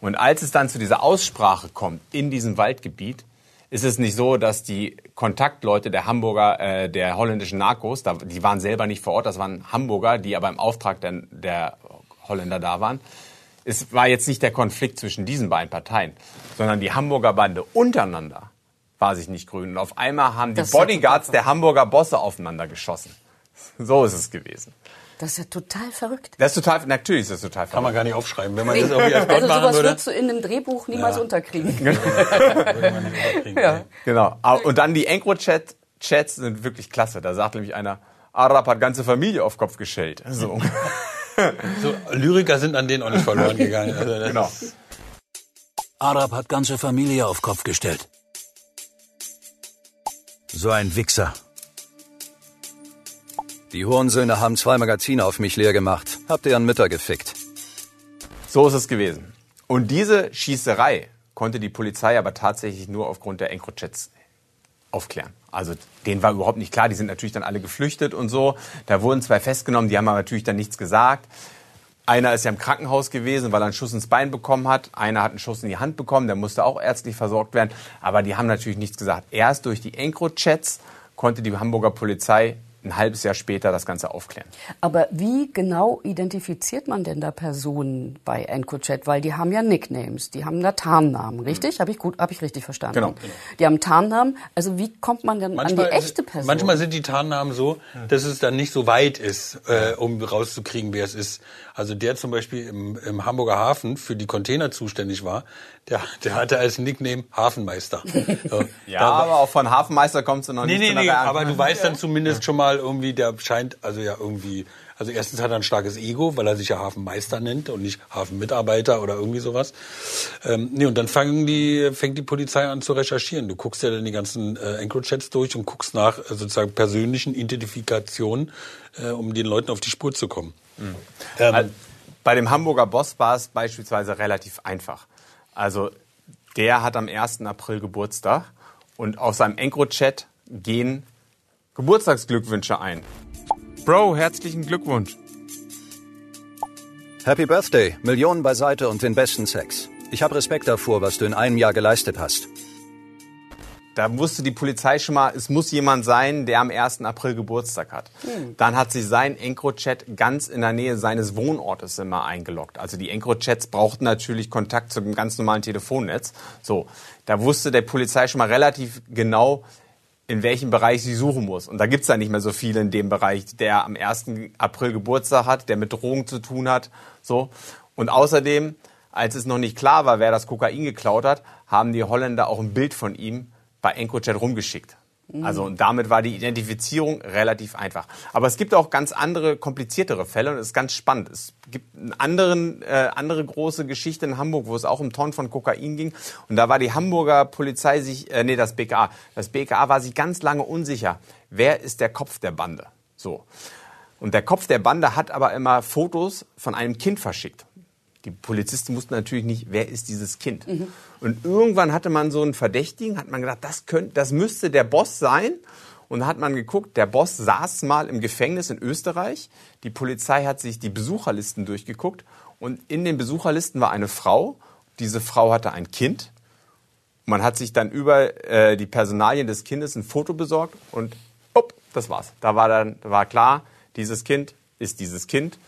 Und als es dann zu dieser Aussprache kommt in diesem Waldgebiet, ist es nicht so, dass die Kontaktleute der Hamburger, äh, der holländischen Narcos, da, die waren selber nicht vor Ort, das waren Hamburger, die aber im Auftrag der, der Holländer da waren. Es war jetzt nicht der Konflikt zwischen diesen beiden Parteien, sondern die Hamburger Bande untereinander war sich nicht grün. Und auf einmal haben die Das ja Bodyguards der Hamburger Bosse aufeinander geschossen. So ist es gewesen. Das ist ja total verrückt. Das ist total, natürlich ist das total Kann man verrückt. gar nicht aufschreiben. Wenn man das irgendwie als Gott Also machen sowas würde, würdest du in einem Drehbuch niemals unterkriegen. würde man nicht. Ja. Genau. Und dann die EncroChat Chats sind wirklich klasse. Da sagt nämlich einer, Arab hat ganze Familie auf Kopf gestellt. So. So, Lyriker sind an denen auch nicht verloren gegangen. Also genau. Arab hat ganze Familie auf Kopf gestellt. So ein Wichser. Die Hurensöhne haben zwei Magazine auf mich leer gemacht. Habt ihr an Mütter gefickt. So ist es gewesen. Und diese Schießerei konnte die Polizei aber tatsächlich nur aufgrund der EncroChats aufklären. Also denen war überhaupt nicht klar, die sind natürlich dann alle geflüchtet und so. Da wurden zwei festgenommen, die haben aber natürlich dann nichts gesagt. Einer ist ja im Krankenhaus gewesen, weil er einen Schuss ins Bein bekommen hat. Einer hat einen Schuss in die Hand bekommen, der musste auch ärztlich versorgt werden. Aber die haben natürlich nichts gesagt. Erst durch die EncroChats konnte die Hamburger Polizei ein halbes Jahr später das Ganze aufklären. Aber wie genau identifiziert man denn da Personen bei EncoChat? Weil die haben ja Nicknames, die haben da Tarnnamen, richtig? Habe ich gut, habe ich richtig verstanden? Genau. Die haben Tarnnamen. Also wie kommt man denn an die echte Person? Manchmal sind die Tarnnamen so, dass es dann nicht so weit ist, äh, um rauszukriegen, wer es ist. Also der zum Beispiel im, im Hamburger Hafen für die Container zuständig war, der, der hatte als Nickname Hafenmeister. So, Ja, da- aber auch von Hafenmeister kommst du noch Nee, nicht nee, zu einer nee, aber du weißt dann zumindest schon mal irgendwie, der scheint, also ja irgendwie, also erstens hat er ein starkes Ego, weil er sich ja Hafenmeister nennt und nicht Hafenmitarbeiter oder irgendwie sowas. Ähm, nee, und dann fangen die, fängt die Polizei an zu recherchieren. Du guckst ja dann die ganzen äh, EncroChats durch und guckst nach äh, sozusagen persönlichen Identifikationen, äh, um den Leuten auf die Spur zu kommen. Ähm, Also, Bei dem Hamburger Boss war es beispielsweise relativ einfach. Also der hat am 1. April Geburtstag und auf seinem EncroChat gehen Geburtstagsglückwünsche ein. Bro, herzlichen Glückwunsch. Happy Birthday, Millionen beiseite und den besten Sex. Ich habe Respekt davor, was du in einem Jahr geleistet hast. Da wusste die Polizei schon mal, es muss jemand sein, der am 1. April Geburtstag hat. Dann hat sie seinen EncroChat ganz in der Nähe seines Wohnortes immer eingeloggt. Also die EncroChats brauchten natürlich Kontakt zum ganz normalen Telefonnetz. So, da wusste der Polizei schon mal relativ genau, in welchem Bereich sie suchen muss. Und da gibt's ja nicht mehr so viele in dem Bereich, der am 1. April Geburtstag hat, der mit Drogen zu tun hat. So. Und außerdem, als es noch nicht klar war, wer das Kokain geklaut hat, haben die Holländer auch ein Bild von ihm bei EncroChat rumgeschickt. Also und damit war die Identifizierung relativ einfach. Aber es gibt auch ganz andere, kompliziertere Fälle und es ist ganz spannend. Es gibt einen anderen, äh, andere große Geschichte in Hamburg, wo es auch um Tonnen von Kokain ging. Und da war die Hamburger Polizei sich, äh, nee, das BKA. Das BKA war sich ganz lange unsicher. Wer ist der Kopf der Bande? So. Und der Kopf der Bande hat aber immer Fotos von einem Kind verschickt. Die Polizisten wussten natürlich nicht, wer ist dieses Kind. Und irgendwann hatte man so einen Verdächtigen, hat man gedacht, das, könnte, das müsste der Boss sein. Und da hat man geguckt, der Boss saß mal im Gefängnis in Österreich. Die Polizei hat sich die Besucherlisten durchgeguckt. Und in den Besucherlisten war eine Frau. Diese Frau hatte ein Kind. Man hat sich dann über äh, die Personalien des Kindes ein Foto besorgt und up, das war's. Da war dann da war klar, dieses Kind ist dieses Kind.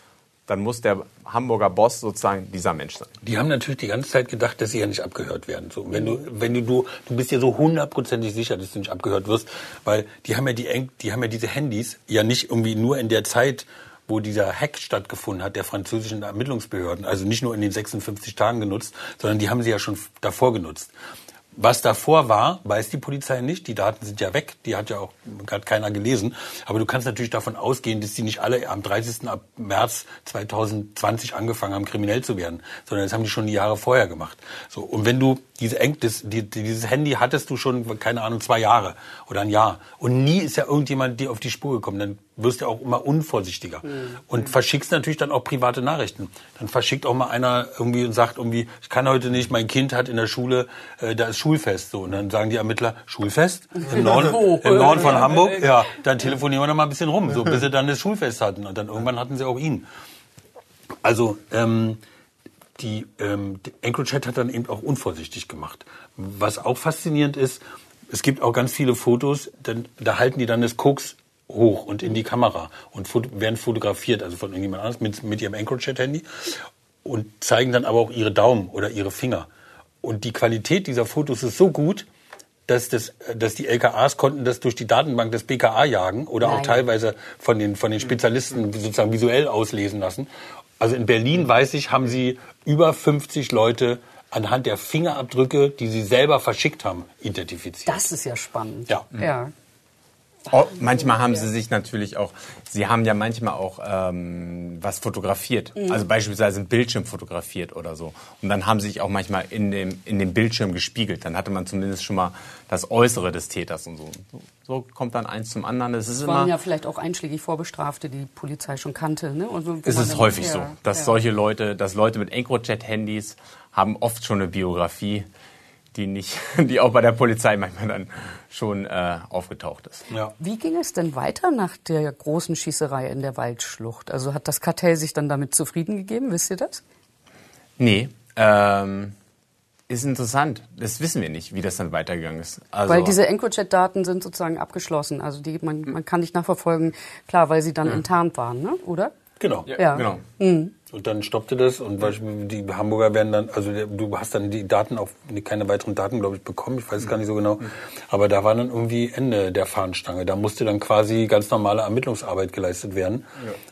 Dann muss der Hamburger Boss sozusagen dieser Mensch sein. Die haben natürlich die ganze Zeit gedacht, dass sie ja nicht abgehört werden. So, wenn du, wenn du, du, du bist ja so hundertprozentig sicher, dass du nicht abgehört wirst, weil die haben ja die, die haben ja diese Handys ja nicht irgendwie nur in der Zeit, wo dieser Hack stattgefunden hat, der französischen Ermittlungsbehörden, also nicht nur in den 56 Tagen genutzt, sondern die haben sie ja schon davor genutzt. Was davor war, weiß die Polizei nicht. Die Daten sind ja weg. Die hat ja auch hat keiner gelesen. Aber du kannst natürlich davon ausgehen, dass die nicht alle am 30. Ab März 2020 angefangen haben, kriminell zu werden, sondern das haben die schon die Jahre vorher gemacht. So und wenn du diese Eng, das, die, dieses Handy hattest du schon keine Ahnung zwei Jahre oder ein Jahr und nie ist ja irgendjemand dir auf die Spur gekommen, dann wirst du auch immer unvorsichtiger. Und verschickst natürlich dann auch private Nachrichten. Dann verschickt auch mal einer irgendwie und sagt irgendwie, ich kann heute nicht, mein Kind hat in der Schule, äh, da ist Schulfest. So und dann sagen die Ermittler Schulfest? Im Norden, im Norden von Hamburg, ja, dann telefonieren wir noch mal ein bisschen rum, so bis sie dann das Schulfest hatten. Und dann irgendwann hatten sie auch ihn. Also ähm, die ähm, EncroChat hat dann eben auch unvorsichtig gemacht. Was auch faszinierend ist, es gibt auch ganz viele Fotos, dann, da halten die dann das Koks hoch und in die Kamera und fot werden fotografiert, also von irgendjemand anderes mit, mit ihrem EncroChat-Handy und zeigen dann aber auch ihre Daumen oder ihre Finger. Und die Qualität dieser Fotos ist so gut, dass, das, dass die LKAs konnten das durch die Datenbank des BKA jagen oder auch Nein. teilweise von den, von den Spezialisten sozusagen visuell auslesen lassen. Also in Berlin, weiß ich, haben sie über 50 Leute anhand der Fingerabdrücke, die sie selber verschickt haben, identifiziert. Das ist ja spannend. Ja. Ja. Oh, manchmal haben sie sich natürlich auch, sie haben ja manchmal auch ähm, was fotografiert, also beispielsweise einen Bildschirm fotografiert oder so. Und dann haben sie sich auch manchmal in dem, in dem Bildschirm gespiegelt. Dann hatte man zumindest schon mal das Äußere des Täters und so. So, kommt dann eins zum anderen. Es ist Es waren immer, ja vielleicht auch einschlägig Vorbestrafte, die die Polizei schon kannte. Ne? Und so, es ist häufig ja, so, dass ja. solche Leute, dass Leute mit EncroChat-Handys haben oft schon eine Biografie, die nicht, die auch bei der Polizei manchmal dann schon äh, aufgetaucht ist. Ja. Wie ging es denn weiter nach der großen Schießerei in der Waldschlucht? Also hat das Kartell sich dann damit zufrieden gegeben? Wisst ihr das? Nee, ähm, ist interessant. Das wissen wir nicht, wie das dann weitergegangen ist. Also, Weil diese EncroChat-Daten sind sozusagen abgeschlossen. Also die, man, man kann nicht nachverfolgen, klar, weil sie dann enttarnt waren, ne? oder? Genau. Ja. Genau. Und dann stoppte das und die Hamburger werden dann, also du hast dann die Daten auch keine weiteren Daten, glaube ich, bekommen. Ich weiß es gar nicht so genau. Aber da war dann irgendwie Ende der Fahnenstange. Da musste dann quasi ganz normale Ermittlungsarbeit geleistet werden,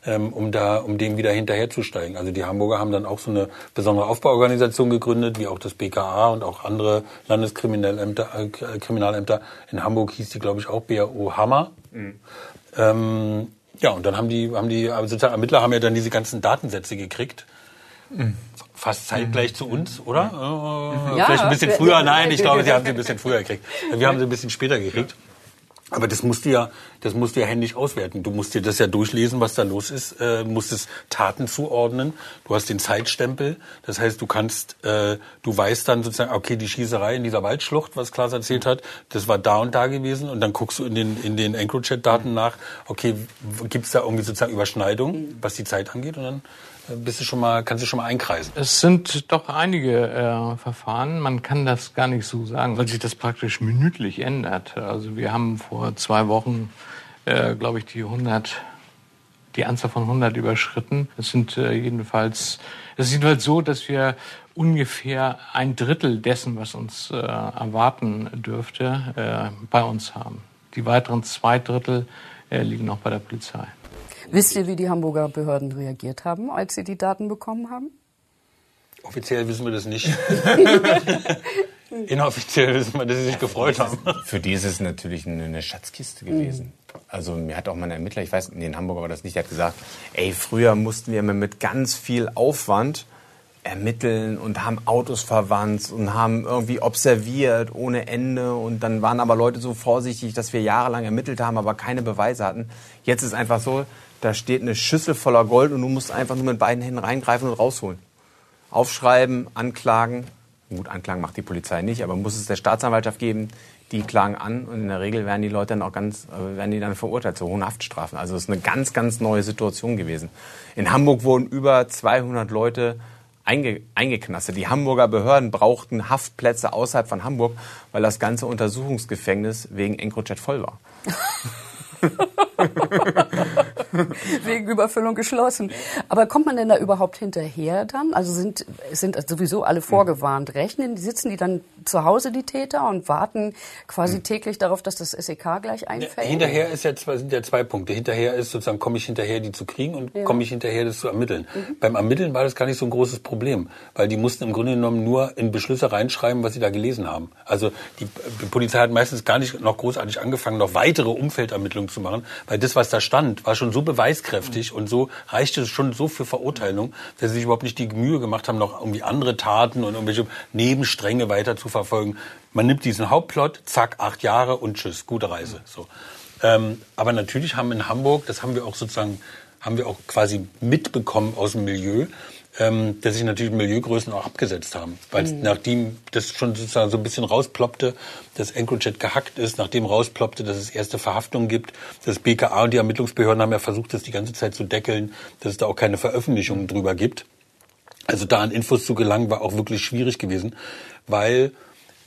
ähm, um da, um dem wieder hinterherzusteigen. Also die Hamburger haben dann auch so eine besondere Aufbauorganisation gegründet, wie auch das BKA und auch andere Landeskriminalämter, äh, Kriminalämter. In Hamburg hieß die, glaube ich, auch BAO Hammer. Ähm, ja, und dann haben die, haben die also sozusagen Ermittler haben ja dann diese ganzen Datensätze gekriegt. Fast zeitgleich zu uns, oder? Äh, Ja. Vielleicht ein bisschen früher. Nein, ich glaube, sie haben sie ein bisschen früher gekriegt. Wir haben sie ein bisschen später gekriegt. Aber das musst du ja, das musst du ja händisch auswerten. Du musst dir das ja durchlesen, was da los ist, äh, musst es Taten zuordnen. Du hast den Zeitstempel. Das heißt, du kannst, äh, du weißt dann sozusagen, okay, die Schießerei in dieser Waldschlucht, was Klaas erzählt hat, das war da und da gewesen. Und dann guckst du in den, in den EncroChat-Daten nach, okay, gibt's da irgendwie sozusagen Überschneidung, was die Zeit angeht? Und dann bist du schon mal, kannst du schon mal einkreisen. Es sind doch einige äh, Verfahren. Man kann das gar nicht so sagen, weil sich das praktisch minütlich ändert. Also wir haben vor zwei Wochen, äh, glaube ich, die 100, die Anzahl von 100 überschritten. Es sind äh, jedenfalls, es ist jedenfalls so, dass wir ungefähr ein Drittel dessen, was uns äh, erwarten dürfte, äh, bei uns haben. Die weiteren zwei Drittel äh, liegen noch bei der Polizei. Wisst ihr, wie die Hamburger Behörden reagiert haben, als sie die Daten bekommen haben? Offiziell wissen wir das nicht. Inoffiziell wissen wir, dass sie sich gefreut haben. Für die ist es natürlich eine, Schatzkiste gewesen. Also mir hat auch mal ein Ermittler, ich weiß, nee, in Hamburg war das nicht, der hat gesagt, ey, früher mussten wir mit ganz viel Aufwand ermitteln und haben Autos verwandt und haben irgendwie observiert ohne Ende und dann waren aber Leute so vorsichtig, dass wir jahrelang ermittelt haben, aber keine Beweise hatten. Jetzt ist einfach so, da steht eine Schüssel voller Gold und du musst einfach nur mit beiden Händen reingreifen und rausholen. Aufschreiben, anklagen. Gut, Anklagen macht die Polizei nicht, aber muss es der Staatsanwaltschaft geben, die klagen an und in der Regel werden die Leute dann auch ganz, äh, werden die dann verurteilt zu hohen Haftstrafen. Also es ist eine ganz, ganz neue Situation gewesen. In Hamburg wurden über 200 Leute einge, eingeknastet. Die Hamburger Behörden brauchten Haftplätze außerhalb von Hamburg, weil das ganze Untersuchungsgefängnis wegen EncroChat voll war. Wegen Überfüllung geschlossen. Aber kommt man denn da überhaupt hinterher dann? Also sind, sind sowieso alle vorgewarnt. Rechnen, sitzen die dann zu Hause, die Täter, und warten quasi täglich darauf, dass das SEK gleich einfällt? Hinterher ist ja zwei, sind ja zwei Punkte. Hinterher ist sozusagen, komme ich hinterher, die zu kriegen und Ja. komme ich hinterher, das zu ermitteln. Beim Ermitteln war das gar nicht so ein großes Problem, weil die mussten im Grunde genommen nur in Beschlüsse reinschreiben, was sie da gelesen haben. Also die, die Polizei hat meistens gar nicht noch großartig angefangen, noch weitere Umfeldermittlungen zu machen, weil das, was da stand, war schon so beweiskräftig und so reichte es schon so für Verurteilung, dass sie sich überhaupt nicht die Mühe gemacht haben, noch irgendwie andere Taten und irgendwelche Nebenstränge weiter zu verfolgen. Man nimmt diesen Hauptplot, zack, acht Jahre und tschüss, gute Reise. So. Ähm, aber natürlich haben in Hamburg, das haben wir auch sozusagen, haben wir auch quasi mitbekommen aus dem Milieu, ähm, dass sich natürlich Milieugrößen auch abgesetzt haben. Weil nachdem das schon sozusagen so ein bisschen rausploppte, dass EncroChat gehackt ist, nachdem rausploppte, dass es erste Verhaftungen gibt, das BKA und die Ermittlungsbehörden haben ja versucht, das die ganze Zeit zu deckeln, dass es da auch keine Veröffentlichungen drüber gibt. Also da an Infos zu gelangen, war auch wirklich schwierig gewesen, weil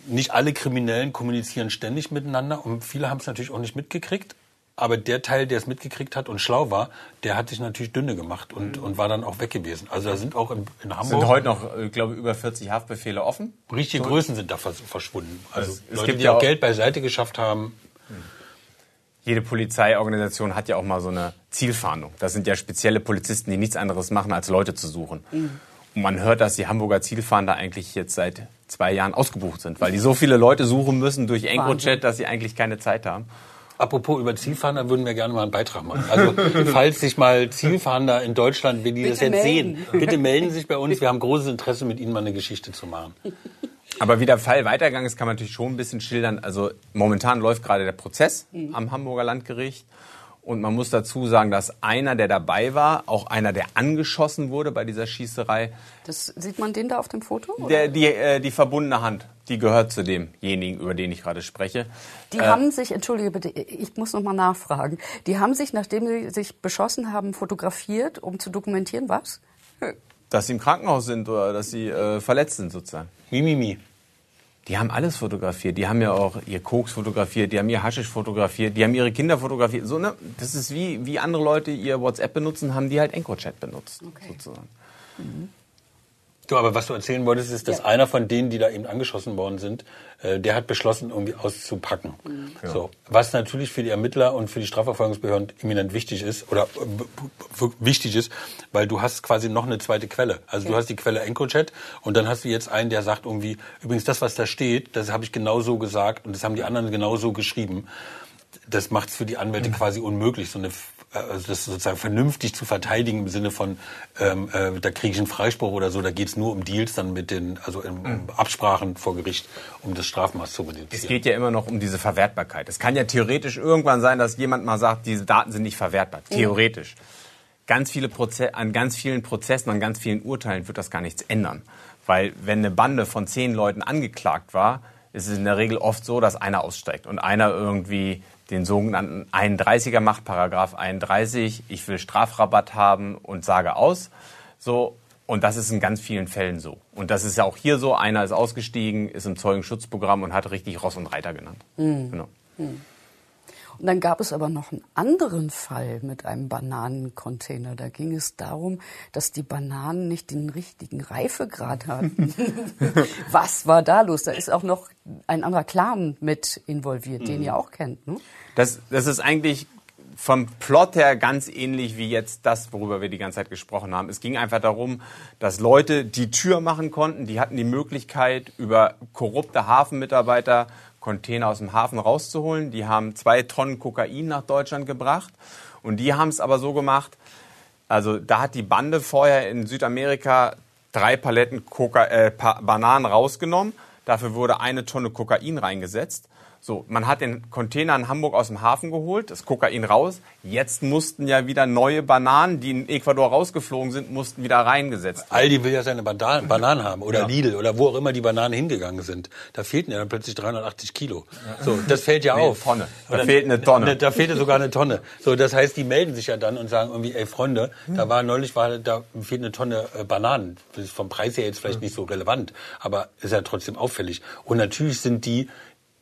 nicht alle Kriminellen kommunizieren ständig miteinander und viele haben es natürlich auch nicht mitgekriegt. Aber der Teil, der es mitgekriegt hat und schlau war, der hat sich natürlich dünne gemacht und, und war dann auch weg gewesen. Also da sind auch in, in Es Hamburg sind heute noch, äh, glaube ich, über 40 Haftbefehle offen. richtige Größen sind da vers- verschwunden. Also Es- es Leute, gibt die ja auch Geld beiseite geschafft haben. Jede Polizeiorganisation hat ja auch mal so eine Zielfahndung. Das sind ja spezielle Polizisten, die nichts anderes machen, als Leute zu suchen. Und man hört, dass die Hamburger Zielfahnder eigentlich jetzt seit zwei Jahren ausgebucht sind, weil die so viele Leute suchen müssen durch. EncroChat, dass sie eigentlich keine Zeit haben. Apropos über Zielfahnder würden wir gerne mal einen Beitrag machen. Also falls sich mal Zielfahnder in Deutschland, wenn die das Bitte jetzt melden. sehen, bitte melden Sie sich bei uns. Wir haben großes Interesse, mit Ihnen mal eine Geschichte zu machen. Aber wie der Fall weitergegangen ist, kann man natürlich schon ein bisschen schildern. Also momentan läuft gerade der Prozess am Hamburger Landgericht. Und man muss dazu sagen, dass einer, der dabei war, auch einer, der angeschossen wurde bei dieser Schießerei, Das, sieht man den da auf dem Foto? oder? der, die, äh, die verbundene Hand, die gehört zu demjenigen, über den ich gerade spreche. Die haben sich, entschuldige bitte, ich muss noch mal nachfragen. Die haben sich, nachdem sie sich beschossen haben, fotografiert, um zu dokumentieren, was? Dass sie im Krankenhaus sind oder dass sie äh, verletzt sind sozusagen. Mimimi. Die haben alles fotografiert. Die haben ja auch ihr Koks fotografiert, die haben ihr Haschisch fotografiert, die haben ihre Kinder fotografiert. So, ne? Das ist wie, wie andere Leute ihr WhatsApp benutzen, haben die halt EncroChat benutzt. Sozusagen. Du, aber was du erzählen wolltest, ist, dass einer von denen, die da eben angeschossen worden sind, äh, der hat beschlossen, irgendwie auszupacken. So, was natürlich für die Ermittler und für die Strafverfolgungsbehörden eminent wichtig ist oder wichtig ist, weil du hast quasi noch eine zweite Quelle. Also du hast die Quelle EncroChat und dann hast du jetzt einen, der sagt irgendwie, übrigens das, was da steht, das habe ich genau so gesagt und das haben die anderen genau so geschrieben. Das macht es für die Anwälte quasi unmöglich, so eine also das sozusagen vernünftig zu verteidigen im Sinne von, ähm, äh, da kriege ich einen Freispruch oder so, da geht es nur um Deals dann mit den, also in, um Absprachen vor Gericht, um das Strafmaß zu reduzieren. Es geht ja immer noch um diese Verwertbarkeit. Es kann ja theoretisch irgendwann sein, dass jemand mal sagt, diese Daten sind nicht verwertbar. Theoretisch. Ganz viele Proze an ganz vielen Prozessen, an ganz vielen Urteilen wird das gar nichts ändern. Weil wenn eine Bande von zehn Leuten angeklagt war, ist es in der Regel oft so, dass einer aussteigt und einer irgendwie den sogenannten 31er macht, Paragraph 31, ich will Strafrabatt haben und sage aus. So, und das ist in ganz vielen Fällen so. Und das ist ja auch hier so. Einer ist ausgestiegen, ist im Zeugenschutzprogramm und hat richtig Ross und Reiter genannt. Genau. Und dann gab es aber noch einen anderen Fall mit einem Bananencontainer. Da ging es darum, dass die Bananen nicht den richtigen Reifegrad hatten. Was war da los? Da ist auch noch ein anderer Clan mit involviert, den ihr auch kennt. Ne? Das, das ist eigentlich vom Plot her ganz ähnlich wie jetzt das, worüber wir die ganze Zeit gesprochen haben. Es ging einfach darum, dass Leute die Tür machen konnten, die hatten die Möglichkeit, über korrupte Hafenmitarbeiter Container aus dem Hafen rauszuholen. Die haben zwei Tonnen Kokain nach Deutschland gebracht. Und die haben es aber so gemacht, also da hat die Bande vorher in Südamerika drei Paletten Coca äh, pa Bananen rausgenommen. Dafür wurde eine Tonne Kokain reingesetzt. So, man hat den Container in Hamburg aus dem Hafen geholt, das Kokain raus. Jetzt mussten ja wieder neue Bananen, die in Ecuador rausgeflogen sind, mussten wieder reingesetzt werden. Aldi will ja seine Bananen, Bananen haben oder Lidl oder wo auch immer die Bananen hingegangen sind. Da fehlten ja dann plötzlich 380 Kilo. So, das fällt ja Nee, auf. Tonne. Da Oder- fehlt eine Tonne. Da, fehlte sogar eine Tonne. So, das heißt, die melden sich ja dann und sagen irgendwie, ey Freunde, da war neulich war da fehlt eine Tonne äh, Bananen. Das ist vom Preis her jetzt vielleicht nicht so relevant, aber ist ja trotzdem auffällig. Und natürlich sind die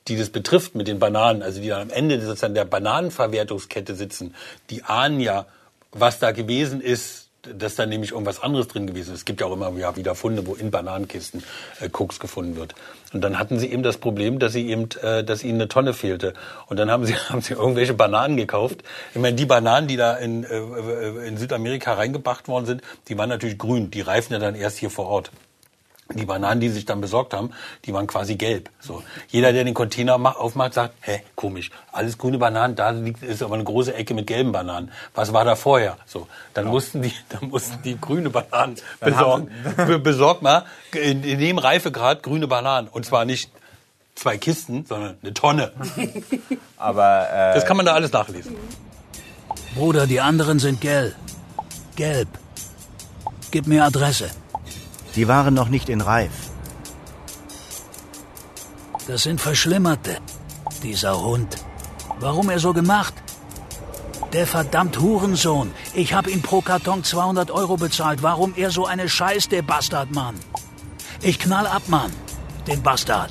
die das betrifft mit den Bananen, also die dann am Ende sozusagen der Bananenverwertungskette sitzen, die ahnen ja, was da gewesen ist, dass da nämlich irgendwas anderes drin gewesen ist. Es gibt ja auch immer wieder Funde, wo in Bananenkisten äh, Koks gefunden wird. Und dann hatten sie eben das Problem, dass sie eben, äh, dass ihnen eine Tonne fehlte. Und dann haben sie, haben sie irgendwelche Bananen gekauft. Ich meine, die Bananen, die da in, äh, äh, in Südamerika reingebracht worden sind, die waren natürlich grün. Die reifen ja dann erst hier vor Ort. Die Bananen, die sie sich dann besorgt haben, die waren quasi gelb. So. Jeder, der den Container ma- aufmacht, sagt, hä, komisch, alles grüne Bananen, da liegt, ist aber eine große Ecke mit gelben Bananen. Was war da vorher? So. Dann mussten die, dann mussten die grüne Bananen besorgen. Be- Besorgt mal in, in dem Reifegrad grüne Bananen. Und zwar nicht zwei Kisten, sondern eine Tonne. Aber äh, Das kann man da alles nachlesen. Bruder, die anderen sind gelb. Gelb. Gib mir Adresse. Die waren noch nicht in Reif. Das sind Verschlimmerte. Dieser Hund. Warum er so gemacht? Der verdammt Hurensohn. Ich hab ihm pro Karton 200 Euro bezahlt. Warum er so eine Scheiß, der Bastard, Mann? Ich knall ab, Mann. Den Bastard.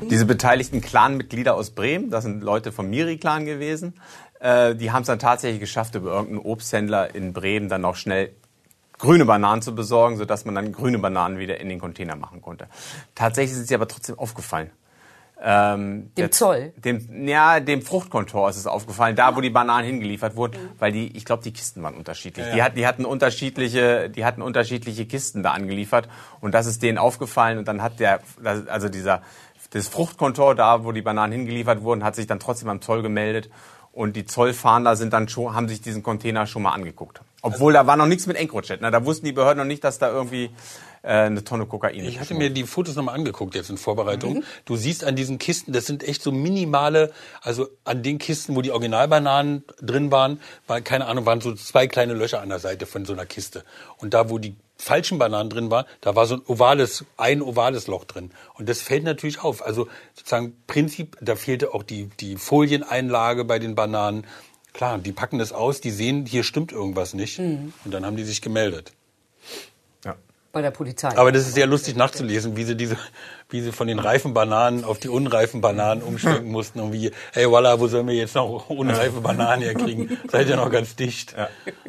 Diese beteiligten Clanmitglieder aus Bremen, das sind Leute vom Miri-Clan gewesen, äh, die haben es dann tatsächlich geschafft, über irgendeinen Obsthändler in Bremen dann noch schnell grüne Bananen zu besorgen, sodass man dann grüne Bananen wieder in den Container machen konnte. Tatsächlich ist sie aber trotzdem aufgefallen. Ähm, Dem Zoll? Dem, ja, dem Fruchtkontor ist es aufgefallen, da wo die Bananen hingeliefert wurden, weil die, ich glaube, die Kisten waren unterschiedlich. Die, hat, die, hatten unterschiedliche, die hatten unterschiedliche Kisten da angeliefert und das ist denen aufgefallen und dann hat der, also dieser, das Fruchtkontor da, wo die Bananen hingeliefert wurden, hat sich dann trotzdem am Zoll gemeldet und die Zollfahnder sind dann schon, haben sich diesen Container schon mal angeguckt. Obwohl da war noch nichts mit EncroChat. Ne? Da wussten die Behörden noch nicht, dass da irgendwie äh, eine Tonne Kokain Ich ist. hatte mir die Fotos nochmal angeguckt jetzt in Vorbereitung. Du siehst an diesen Kisten, das sind echt so minimale, also an den Kisten, wo die Originalbananen drin waren, war, keine Ahnung, waren so zwei kleine Löcher an der Seite von so einer Kiste. Und da, wo die falschen Bananen drin waren, da war so ein ovales, ein ovales Loch drin. Und das fällt natürlich auf. Also sozusagen Prinzip, da fehlte auch die, die Folieneinlage bei den Bananen. Klar, die packen das aus, die sehen, hier stimmt irgendwas nicht. Und dann haben die sich gemeldet. Ja. Bei der Polizei. Aber das ist sehr lustig nachzulesen, wie sie diese, wie sie von den reifen Bananen auf die unreifen Bananen umschwenken mussten und wie, hey, voila, wo sollen wir jetzt noch unreife Bananen herkriegen? Seid ihr noch ganz dicht?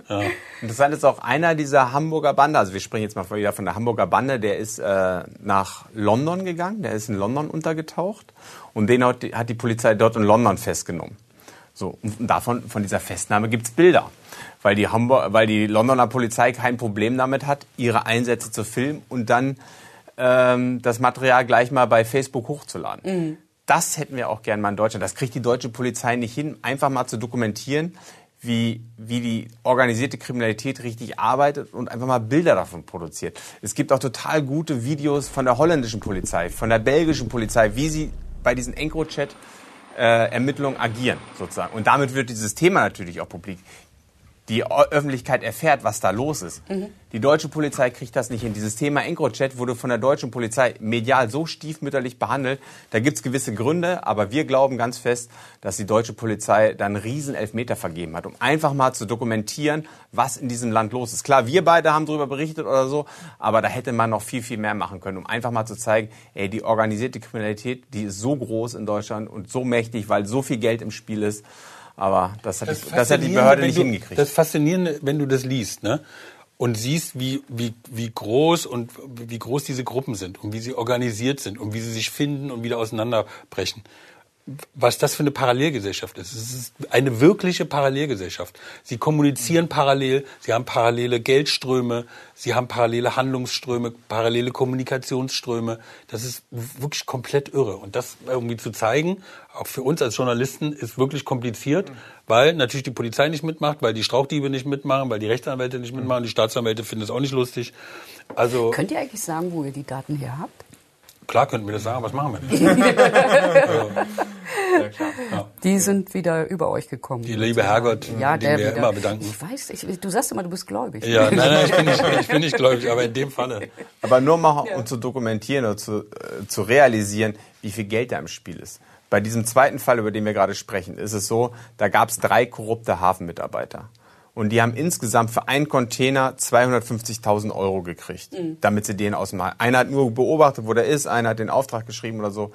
Ja. Interessant ist auch einer dieser Hamburger Bande, also wir sprechen jetzt mal wieder von der Hamburger Bande, der ist äh, nach London gegangen, der ist in London untergetaucht und den hat die, hat die Polizei dort in London festgenommen. So, und davon, von dieser Festnahme gibt's Bilder, weil die, Hamburg, weil die Londoner Polizei kein Problem damit hat, ihre Einsätze zu filmen und dann ähm, das Material gleich mal bei Facebook hochzuladen. Das hätten wir auch gern mal in Deutschland. Das kriegt die deutsche Polizei nicht hin, einfach mal zu dokumentieren, wie, wie die organisierte Kriminalität richtig arbeitet und einfach mal Bilder davon produziert. Es gibt auch total gute Videos von der holländischen Polizei, von der belgischen Polizei, wie sie bei diesen EncroChat äh, Ermittlungen agieren, sozusagen. Und damit wird dieses Thema natürlich auch publik die Öffentlichkeit erfährt, was da los ist. Mhm. Die deutsche Polizei kriegt das nicht hin. Dieses Thema EncroChat wurde von der deutschen Polizei medial so stiefmütterlich behandelt. Da gibt es gewisse Gründe, aber wir glauben ganz fest, dass die deutsche Polizei da einen riesen Elfmeter vergeben hat, um einfach mal zu dokumentieren, was in diesem Land los ist. Klar, wir beide haben darüber berichtet oder so, aber da hätte man noch viel, viel mehr machen können, um einfach mal zu zeigen, ey, die organisierte Kriminalität, die ist so groß in Deutschland und so mächtig, weil so viel Geld im Spiel ist. Aber das hat, das, die, das hat die Behörde nicht du, hingekriegt. Das Faszinierende, wenn du das liest, ne? Und siehst, wie, wie, wie groß und wie groß diese Gruppen sind und wie sie organisiert sind und wie sie sich finden und wieder auseinanderbrechen was das für eine Parallelgesellschaft ist. Es ist eine wirkliche Parallelgesellschaft. Sie kommunizieren parallel, sie haben parallele Geldströme, sie haben parallele Handlungsströme, parallele Kommunikationsströme. Das ist wirklich komplett irre. Und das irgendwie zu zeigen, auch für uns als Journalisten, ist wirklich kompliziert, weil natürlich die Polizei nicht mitmacht, weil die Strauchdiebe nicht mitmachen, weil die Rechtsanwälte nicht mitmachen, die Staatsanwälte finden es auch nicht lustig. Also Könnt ihr eigentlich sagen, wo ihr die Daten her habt? Klar könnten wir das sagen, was machen wir nicht? ja, Die sind wieder über euch gekommen. Die liebe Herrgott, ja, den wir wieder. immer bedanken. Ich weiß, ich, du sagst immer, du bist gläubig. Ja, nein, nein, ich bin nicht, ich bin nicht gläubig, aber in dem Falle. Aber nur mal, um zu dokumentieren oder zu, äh, zu realisieren, wie viel Geld da im Spiel ist. Bei diesem zweiten Fall, über den wir gerade sprechen, ist es so, da gab es drei korrupte Hafenmitarbeiter. Und die haben insgesamt für einen Container 250.000 Euro gekriegt, mhm. damit sie den aus dem Einer hat nur beobachtet, wo der ist, einer hat den Auftrag geschrieben oder so.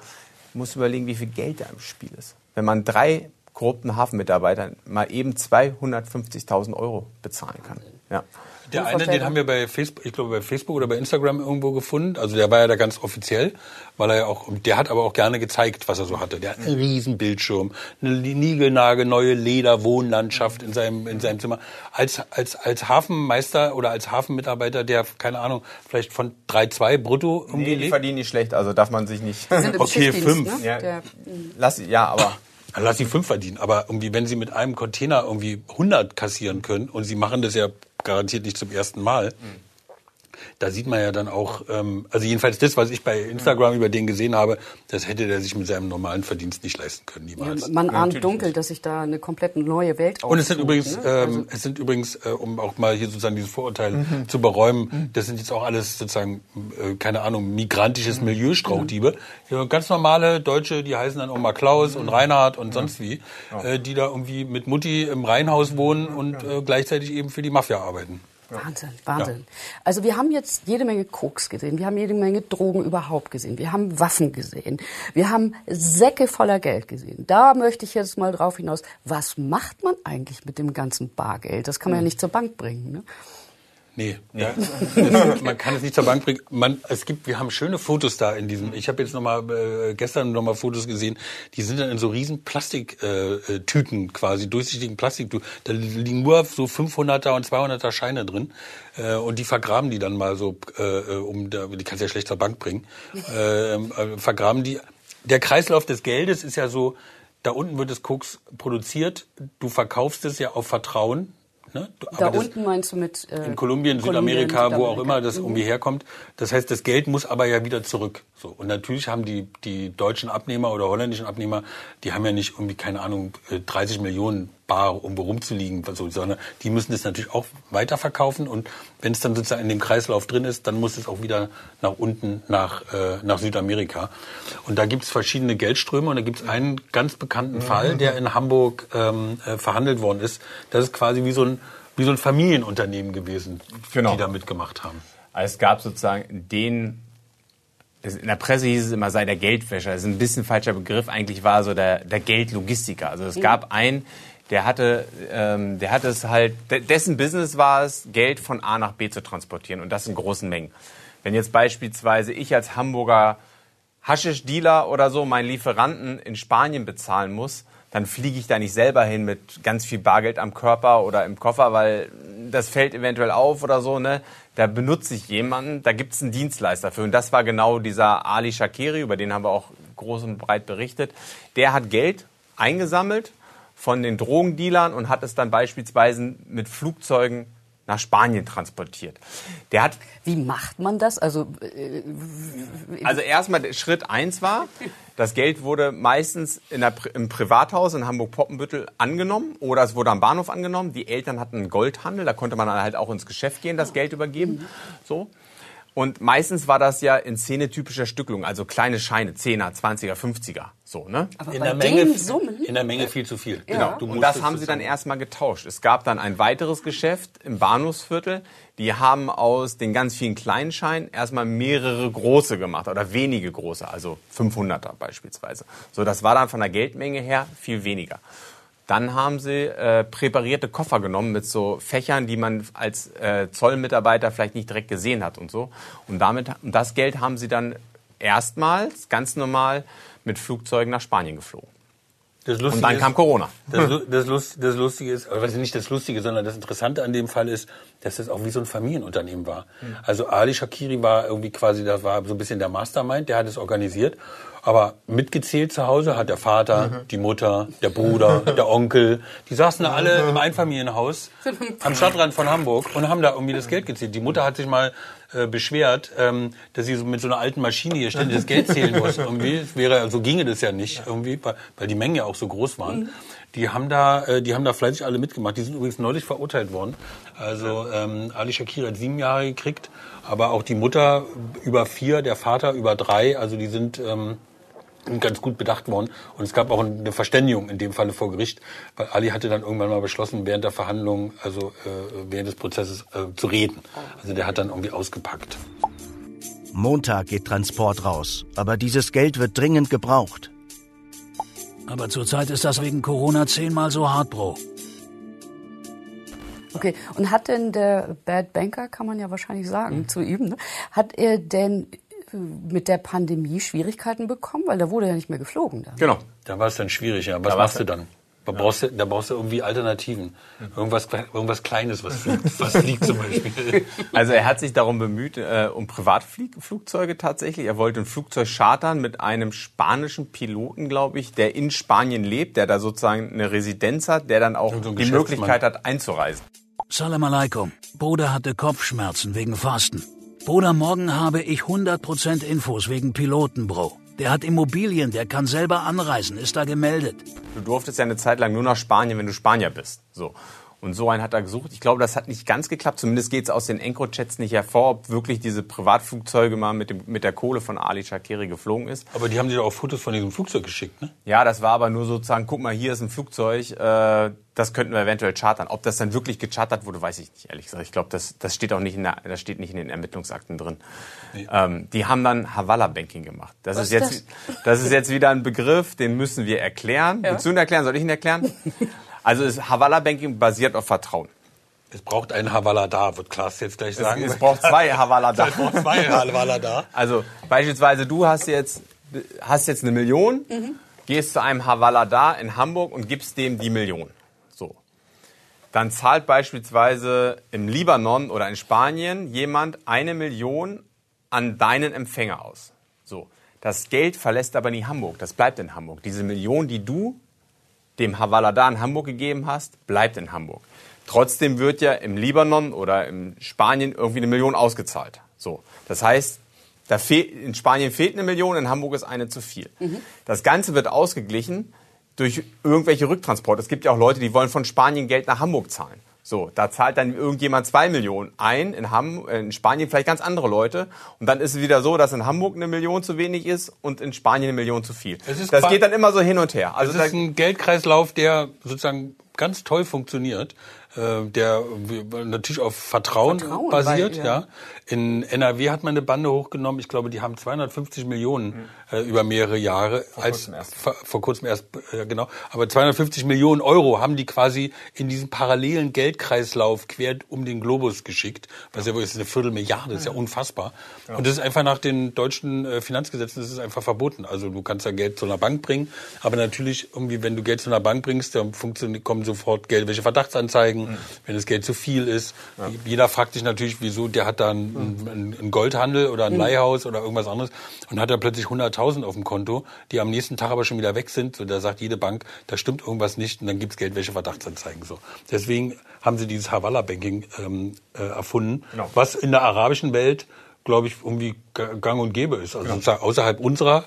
Du musst überlegen, wie viel Geld da im Spiel ist. Wenn man drei korrupten Hafenmitarbeitern mal eben 250.000 Euro bezahlen kann. Ja. Der eine, den haben wir bei Facebook, ich glaube bei Facebook oder bei Instagram irgendwo gefunden. Also der war ja da ganz offiziell, weil er ja auch, der hat aber auch gerne gezeigt, was er so hatte. Der hat einen riesen Bildschirm, eine niegelnagelneue Lederwohnlandschaft in seinem, in seinem Zimmer. Als, als, als Hafenmeister oder als Hafenmitarbeiter, der, keine Ahnung, vielleicht von 3,2 brutto irgendwie nee, die verdienen nicht schlecht, also darf man sich nicht. okay, fünf. Ne? Ja, lass, ja, aber dann lass sie fünf verdienen. Aber irgendwie, wenn sie mit einem Container irgendwie 100 kassieren können und sie machen das ja garantiert nicht zum ersten Mal, mhm da sieht man ja dann auch, ähm, also jedenfalls das, was ich bei Instagram über den gesehen habe, das hätte der sich mit seinem normalen Verdienst nicht leisten können, niemals. Ja, man ahnt ja, dunkel, nicht. dass sich da eine komplett neue Welt Und es sind übrigens, ne? ähm, also es sind übrigens, äh, um auch mal hier sozusagen dieses Vorurteil mhm. zu beräumen, mhm. das sind jetzt auch alles sozusagen, äh, keine Ahnung, migrantisches mhm. Milieustrauchdiebe. Ja, ganz normale Deutsche, die heißen dann auch mal Klaus und Reinhard und sonst wie, äh, die da irgendwie mit Mutti im Reihenhaus wohnen und äh, gleichzeitig eben für die Mafia arbeiten. Wahnsinn, Wahnsinn. Ja. Also wir haben jetzt jede Menge Koks gesehen, wir haben jede Menge Drogen überhaupt gesehen, wir haben Waffen gesehen, wir haben Säcke voller Geld gesehen. Da möchte ich jetzt mal drauf hinaus, was macht man eigentlich mit dem ganzen Bargeld? Das kann man ja hm. nicht zur Bank bringen. Ne? Nee, ja. Man kann es nicht zur Bank bringen. Man, es gibt, wir haben schöne Fotos da in diesem. Ich habe jetzt noch mal äh, gestern noch mal Fotos gesehen. Die sind dann in so riesen Plastiktüten äh, quasi durchsichtigen Plastiktüten. Da liegen nur so 500er und 200er Scheine drin äh, und die vergraben die dann mal so, äh, um die kannst du ja schlecht zur Bank bringen. Äh, äh, vergraben die. Der Kreislauf des Geldes ist ja so. Da unten wird es Koks produziert. Du verkaufst es ja auf Vertrauen Ne? Da unten meinst du mit äh, in Kolumbien, Südamerika, Südamerika, wo auch immer das mhm. irgendwie herkommt. Das heißt, das Geld muss aber ja wieder zurück. So und natürlich haben die die deutschen Abnehmer oder holländischen Abnehmer, die haben ja nicht irgendwie keine Ahnung 30 äh, Millionen Bar irgendwo rumzuliegen, sondern die müssen das natürlich auch weiterverkaufen und wenn es dann sozusagen in dem Kreislauf drin ist, dann muss es auch wieder nach unten nach, äh, nach Südamerika. Und da gibt es verschiedene Geldströme und da gibt es einen ganz bekannten mhm. Fall, der in Hamburg ähm, äh, verhandelt worden ist. Das ist quasi wie so ein, wie so ein Familienunternehmen gewesen, genau. die da mitgemacht haben. Also es gab sozusagen den in der Presse hieß es immer, sei der Geldwäscher. Das ist ein bisschen falscher Begriff. Eigentlich war so der, der Geldlogistiker. Also es mhm. gab einen, der hatte, ähm, der hatte es halt, dessen Business war es, Geld von A nach B zu transportieren und das in großen Mengen. Wenn jetzt beispielsweise ich als Hamburger Haschisch-Dealer oder so meinen Lieferanten in Spanien bezahlen muss, dann fliege ich da nicht selber hin mit ganz viel Bargeld am Körper oder im Koffer, weil das fällt eventuell auf oder so. Ne? Da benutze ich jemanden, da gibt es einen Dienstleister für. Und das war genau dieser Ali Shakiri, über den haben wir auch groß und breit berichtet. Der hat Geld eingesammelt von den Drogendealern und hat es dann beispielsweise mit Flugzeugen nach Spanien transportiert. Der hat Wie macht man das? Also, äh, also erstmal Schritt eins war, das Geld wurde meistens in der, im Privathaus in Hamburg-Poppenbüttel angenommen oder es wurde am Bahnhof angenommen. Die Eltern hatten einen Goldhandel, da konnte man halt auch ins Geschäft gehen, das Geld übergeben. So. Und meistens war das ja in szenetypischer Stückelung, also kleine Scheine, 10er, 20er, 50er, so, ne? aber In bei der, Menge, den Summen? in der Menge viel zu viel. Ja. Du Und das haben sie dann erstmal getauscht. Es gab dann ein weiteres Geschäft im Bahnhofsviertel. Die haben aus den ganz vielen kleinen Scheinen erstmal mehrere große gemacht oder wenige große, also 500er beispielsweise. So, das war dann von der Geldmenge her viel weniger. Dann haben sie äh, präparierte Koffer genommen mit so Fächern, die man als äh, Zollmitarbeiter vielleicht nicht direkt gesehen hat und so. Und damit und das Geld haben sie dann erstmals ganz normal mit Flugzeugen nach Spanien geflogen. Das Und dann ist- kam Corona. Das, das, Lust, das Lustige ist, was nicht das Lustige, sondern das Interessante an dem Fall ist, dass das auch wie so ein Familienunternehmen war. Also Ali Shakiri war irgendwie quasi, das war so ein bisschen der Mastermind, der hat es organisiert. Aber mitgezählt zu Hause hat der Vater, die Mutter, der Bruder, der Onkel, die saßen da alle im Einfamilienhaus am Stadtrand von Hamburg und haben da irgendwie das Geld gezählt. Die Mutter hat sich mal äh, beschwert, ähm, dass sie so mit so einer alten Maschine hier ständig das Geld zählen muss. Irgendwie wäre, so ginge das ja nicht irgendwie, weil, weil die Mengen ja auch so groß waren. Die haben da, äh, die haben da fleißig alle mitgemacht. Die sind übrigens neulich verurteilt worden. Also ähm, Ali Shakir hat sieben Jahre gekriegt, aber auch die Mutter über vier, der Vater über drei. Also die sind ähm, ganz gut bedacht worden. Und es gab auch eine Verständigung in dem Falle vor Gericht, weil Ali hatte dann irgendwann mal beschlossen, während der Verhandlung, also äh, während des Prozesses äh, zu reden. Also der hat dann irgendwie ausgepackt. Montag geht Transport raus, aber dieses Geld wird dringend gebraucht. Aber zurzeit ist das wegen Corona zehnmal so hart, Bro. Okay, und hat denn der Bad Banker, kann man ja wahrscheinlich sagen, Mhm. zu ihm, ne? hat er denn mit der Pandemie Schwierigkeiten bekommen? Weil da wurde ja nicht mehr geflogen dann. Genau. Da war es dann schwierig, ja. Was Da machst du dann? Da brauchst, du, da brauchst du irgendwie Alternativen. Irgendwas, irgendwas Kleines, was fliegt, was fliegt zum Beispiel. Also er hat sich darum bemüht, äh, um Privatflugzeuge tatsächlich. Er wollte ein Flugzeug chartern mit einem spanischen Piloten, glaube ich, der in Spanien lebt, der da sozusagen eine Residenz hat, der dann auch So die. Möglichkeit hat, einzureisen. Salam alaikum. Bruder hatte Kopfschmerzen wegen Fasten. Bruder, morgen habe ich 100% Infos wegen Piloten, Bro. Der hat Immobilien, der kann selber anreisen, ist da gemeldet. Du durftest ja eine Zeit lang nur nach Spanien, wenn du Spanier bist. So. Und so einen hat er gesucht. Ich glaube, das hat nicht ganz geklappt. Zumindest geht es aus den Encrochats nicht hervor, ob wirklich diese Privatflugzeuge mal mit, dem, mit der Kohle von Ali Shakiri geflogen ist. Aber die haben dir doch auch Fotos von diesem Flugzeug geschickt, ne? Ja, das war aber nur sozusagen, guck mal, hier ist ein Flugzeug, äh, das könnten wir eventuell chartern. Ob das dann wirklich gechartert wurde, weiß ich nicht, ehrlich gesagt. Ich glaube, das, das steht auch nicht in der, das steht nicht in den Ermittlungsakten drin. Ähm, die haben dann Havala Banking gemacht. Das Was ist jetzt, ist das? ist jetzt wieder ein Begriff, den müssen wir erklären. Willst du ihn erklären? Soll ich ihn erklären? Also ist Havala Banking basiert auf Vertrauen. Es braucht einen Havala da, wird Klaas jetzt gleich sagen. Es braucht zwei Havala da. Es braucht zwei Havala da. Also beispielsweise du hast jetzt, hast jetzt eine Million, gehst zu einem Havala da in Hamburg und gibst dem die Million. So. Dann zahlt beispielsweise im Libanon oder in Spanien jemand eine Million an deinen Empfänger aus. So. Das Geld verlässt aber nie Hamburg, das bleibt in Hamburg. Diese Million, die du dem Havala da in Hamburg gegeben hast, bleibt in Hamburg. Trotzdem wird ja im Libanon oder in Spanien irgendwie eine Million ausgezahlt. So. Das heißt, da in Spanien fehlt eine Million, in Hamburg ist eine zu viel. Das Ganze wird ausgeglichen durch irgendwelche Rücktransporte. Es gibt ja auch Leute, die wollen von Spanien Geld nach Hamburg zahlen. So, da zahlt dann irgendjemand zwei Millionen ein, in, Ham in Spanien vielleicht ganz andere Leute. Und dann ist es wieder so, dass in Hamburg eine Million zu wenig ist und in Spanien eine Million zu viel. Es ist Das geht dann immer so hin und her. Also Das ist ein Geldkreislauf, der sozusagen ganz toll funktioniert, äh, der äh, natürlich auf Vertrauen, Vertrauen, basiert. weil, ja. ja. In NRW hat man eine Bande hochgenommen. Ich glaube, die haben 250 Millionen äh, über mehrere Jahre. Vor kurzem erst. Vor, vor kurzem erst, äh, genau. Aber 250 Millionen Euro haben die quasi in diesen parallelen Geldkreislauf quer um den Globus geschickt. Was ja wohl ist eine Viertelmilliarde, ist ja unfassbar. Und das ist einfach nach den deutschen äh, Finanzgesetzen, das ist einfach verboten. Also du kannst ja Geld zu einer Bank bringen, aber natürlich irgendwie, wenn du Geld zu einer Bank bringst, dann funktioniert, kommen sofort Geld, welche Verdachtsanzeigen anzeigen, mhm. wenn das Geld zu viel ist. Ja. Jeder fragt sich natürlich, wieso, der hat da einen, einen Goldhandel oder ein mhm. Leihhaus oder irgendwas anderes und hat da plötzlich 100.000 auf dem Konto, die am nächsten Tag aber schon wieder weg sind. Und da sagt jede Bank, da stimmt irgendwas nicht und dann gibt's Geldwäsche-Verdachtsanzeigen. So. Deswegen haben sie dieses Havala-Banking ähm, äh, erfunden, genau. was in der arabischen Welt glaube ich, irgendwie gang und gäbe ist. Also ja. außerhalb unserer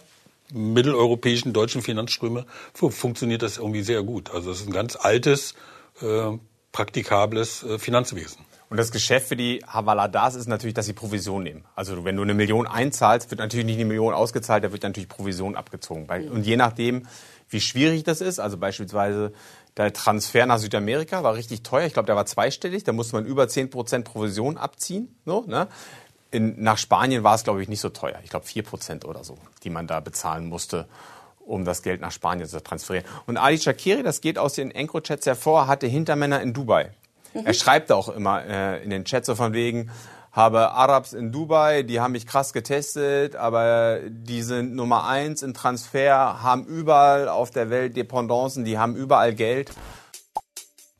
mitteleuropäischen deutschen Finanzströme funktioniert das irgendwie sehr gut. Also es ist ein ganz altes, äh, praktikables äh, Finanzwesen. Und das Geschäft für die Havaladas ist natürlich, dass sie Provision nehmen. Also wenn du eine Million einzahlst, wird natürlich nicht eine Million ausgezahlt, da wird natürlich Provision abgezogen. Und je nachdem, wie schwierig das ist, also beispielsweise der Transfer nach Südamerika war richtig teuer. Ich glaube, der war zweistellig. Da musste man über 10% Provision abziehen. So, ne? In, nach Spanien war es, glaube ich, nicht so teuer. Ich glaube, 4% oder so, die man da bezahlen musste, um das Geld nach Spanien zu transferieren. Und Ali Shakiri, das geht aus den Encro-Chats hervor, hatte Hintermänner in Dubai. Mhm. Er schreibt auch immer äh, in den Chats so von wegen, habe Arabs in Dubai, die haben mich krass getestet, aber die sind Nummer eins im Transfer, haben überall auf der Welt Dependancen, die haben überall Geld.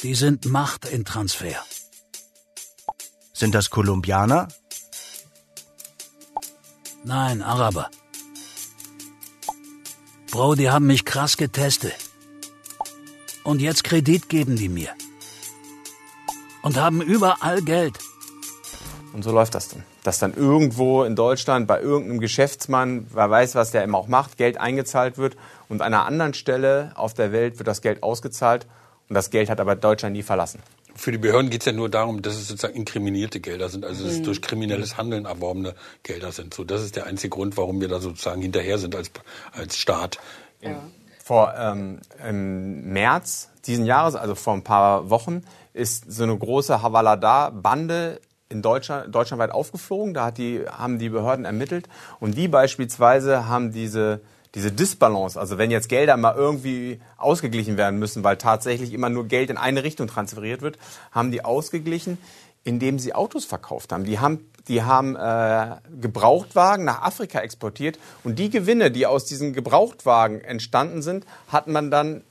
Die sind Macht in Transfer. Sind das Kolumbianer? Nein, Araber. Bro, die haben mich krass getestet. Und jetzt Kredit geben die mir. Und haben überall Geld. Und so läuft das dann. Dass dann irgendwo in Deutschland bei irgendeinem Geschäftsmann, wer weiß, was der immer auch macht, Geld eingezahlt wird und an einer anderen Stelle auf der Welt wird das Geld ausgezahlt und das Geld hat aber Deutschland nie verlassen. Für die Behörden geht es ja nur darum, dass es sozusagen inkriminierte Gelder sind, also dass es mhm. durch kriminelles Handeln erworbene Gelder sind. So, das ist der einzige Grund, warum wir da sozusagen hinterher sind als, als Staat. Ja. Vor ähm, im März diesen Jahres, also vor ein paar Wochen, ist so eine große Havalada-Bande in Deutschland, deutschlandweit aufgeflogen. Da hat die, haben die Behörden ermittelt. Und die beispielsweise haben diese diese Disbalance, also wenn jetzt Gelder mal irgendwie ausgeglichen werden müssen, weil tatsächlich immer nur Geld in eine Richtung transferiert wird, haben die ausgeglichen, indem sie Autos verkauft haben. Die haben, die haben äh, Gebrauchtwagen nach Afrika exportiert und die Gewinne, die aus diesen Gebrauchtwagen entstanden sind, hat man dann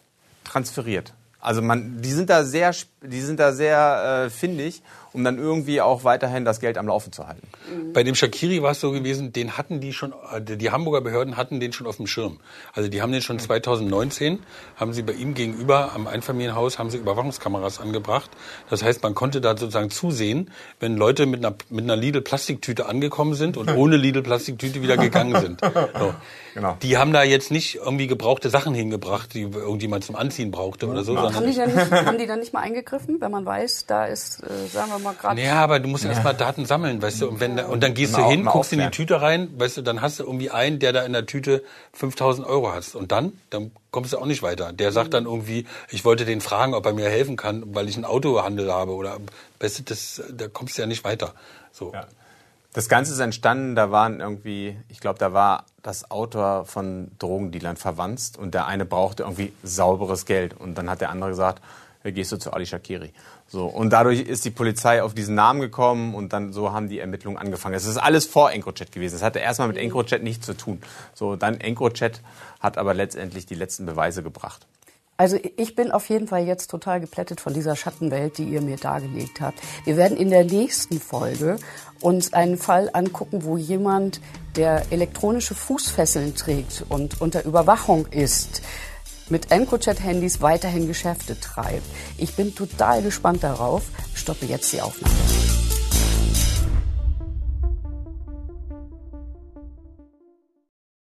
transferiert. Also man, die sind da sehr, die sind da sehr äh, findig um dann irgendwie auch weiterhin das Geld am Laufen zu halten. Bei dem Shakiri war es so gewesen, den hatten die schon, äh, die Hamburger Behörden hatten den schon auf dem Schirm. Also die haben den schon 2019, haben sie bei ihm gegenüber am Einfamilienhaus, haben sie Überwachungskameras angebracht. Das heißt, man konnte da sozusagen zusehen, wenn Leute mit einer, mit einer Lidl-Plastiktüte angekommen sind und ohne Lidl-Plastiktüte wieder gegangen sind. So. Genau. Die haben da jetzt nicht irgendwie gebrauchte Sachen hingebracht, die irgendjemand zum Anziehen brauchte oder so. Haben die, dann nicht, haben die dann nicht mal eingegriffen, wenn man weiß, da ist, äh, sagen wir mal gerade. Ja, aber du musst ja. erstmal Daten sammeln, weißt du, und, wenn, und dann gehst du hin, guckst in die Tüte rein, weißt du, dann hast du irgendwie einen, der da in der Tüte 5000 Euro hat. Und dann? Dann kommst du auch nicht weiter. Der sagt dann irgendwie, ich wollte den fragen, ob er mir helfen kann, weil ich einen Autohandel habe oder, weißt du, das, da kommst du ja nicht weiter. So. Ja. Das Ganze ist entstanden, da waren irgendwie, ich glaube, da war das Autor von Drogendealern verwandt und der eine brauchte irgendwie sauberes Geld und dann hat der andere gesagt, gehst du zu Ali Shakiri. So, und dadurch ist die Polizei auf diesen Namen gekommen und dann so haben die Ermittlungen angefangen. Es ist alles vor EncroChat gewesen. Es hatte erstmal mit EncroChat nichts zu tun. So, dann EncroChat hat aber letztendlich die letzten Beweise gebracht. Also ich bin auf jeden Fall jetzt total geplättet von dieser Schattenwelt, die ihr mir dargelegt habt. Wir werden in der nächsten Folge uns einen Fall angucken, wo jemand, der elektronische Fußfesseln trägt und unter Überwachung ist, mit EncroChat-Handys weiterhin Geschäfte treibt. Ich bin total gespannt darauf. Stoppe jetzt die Aufnahme.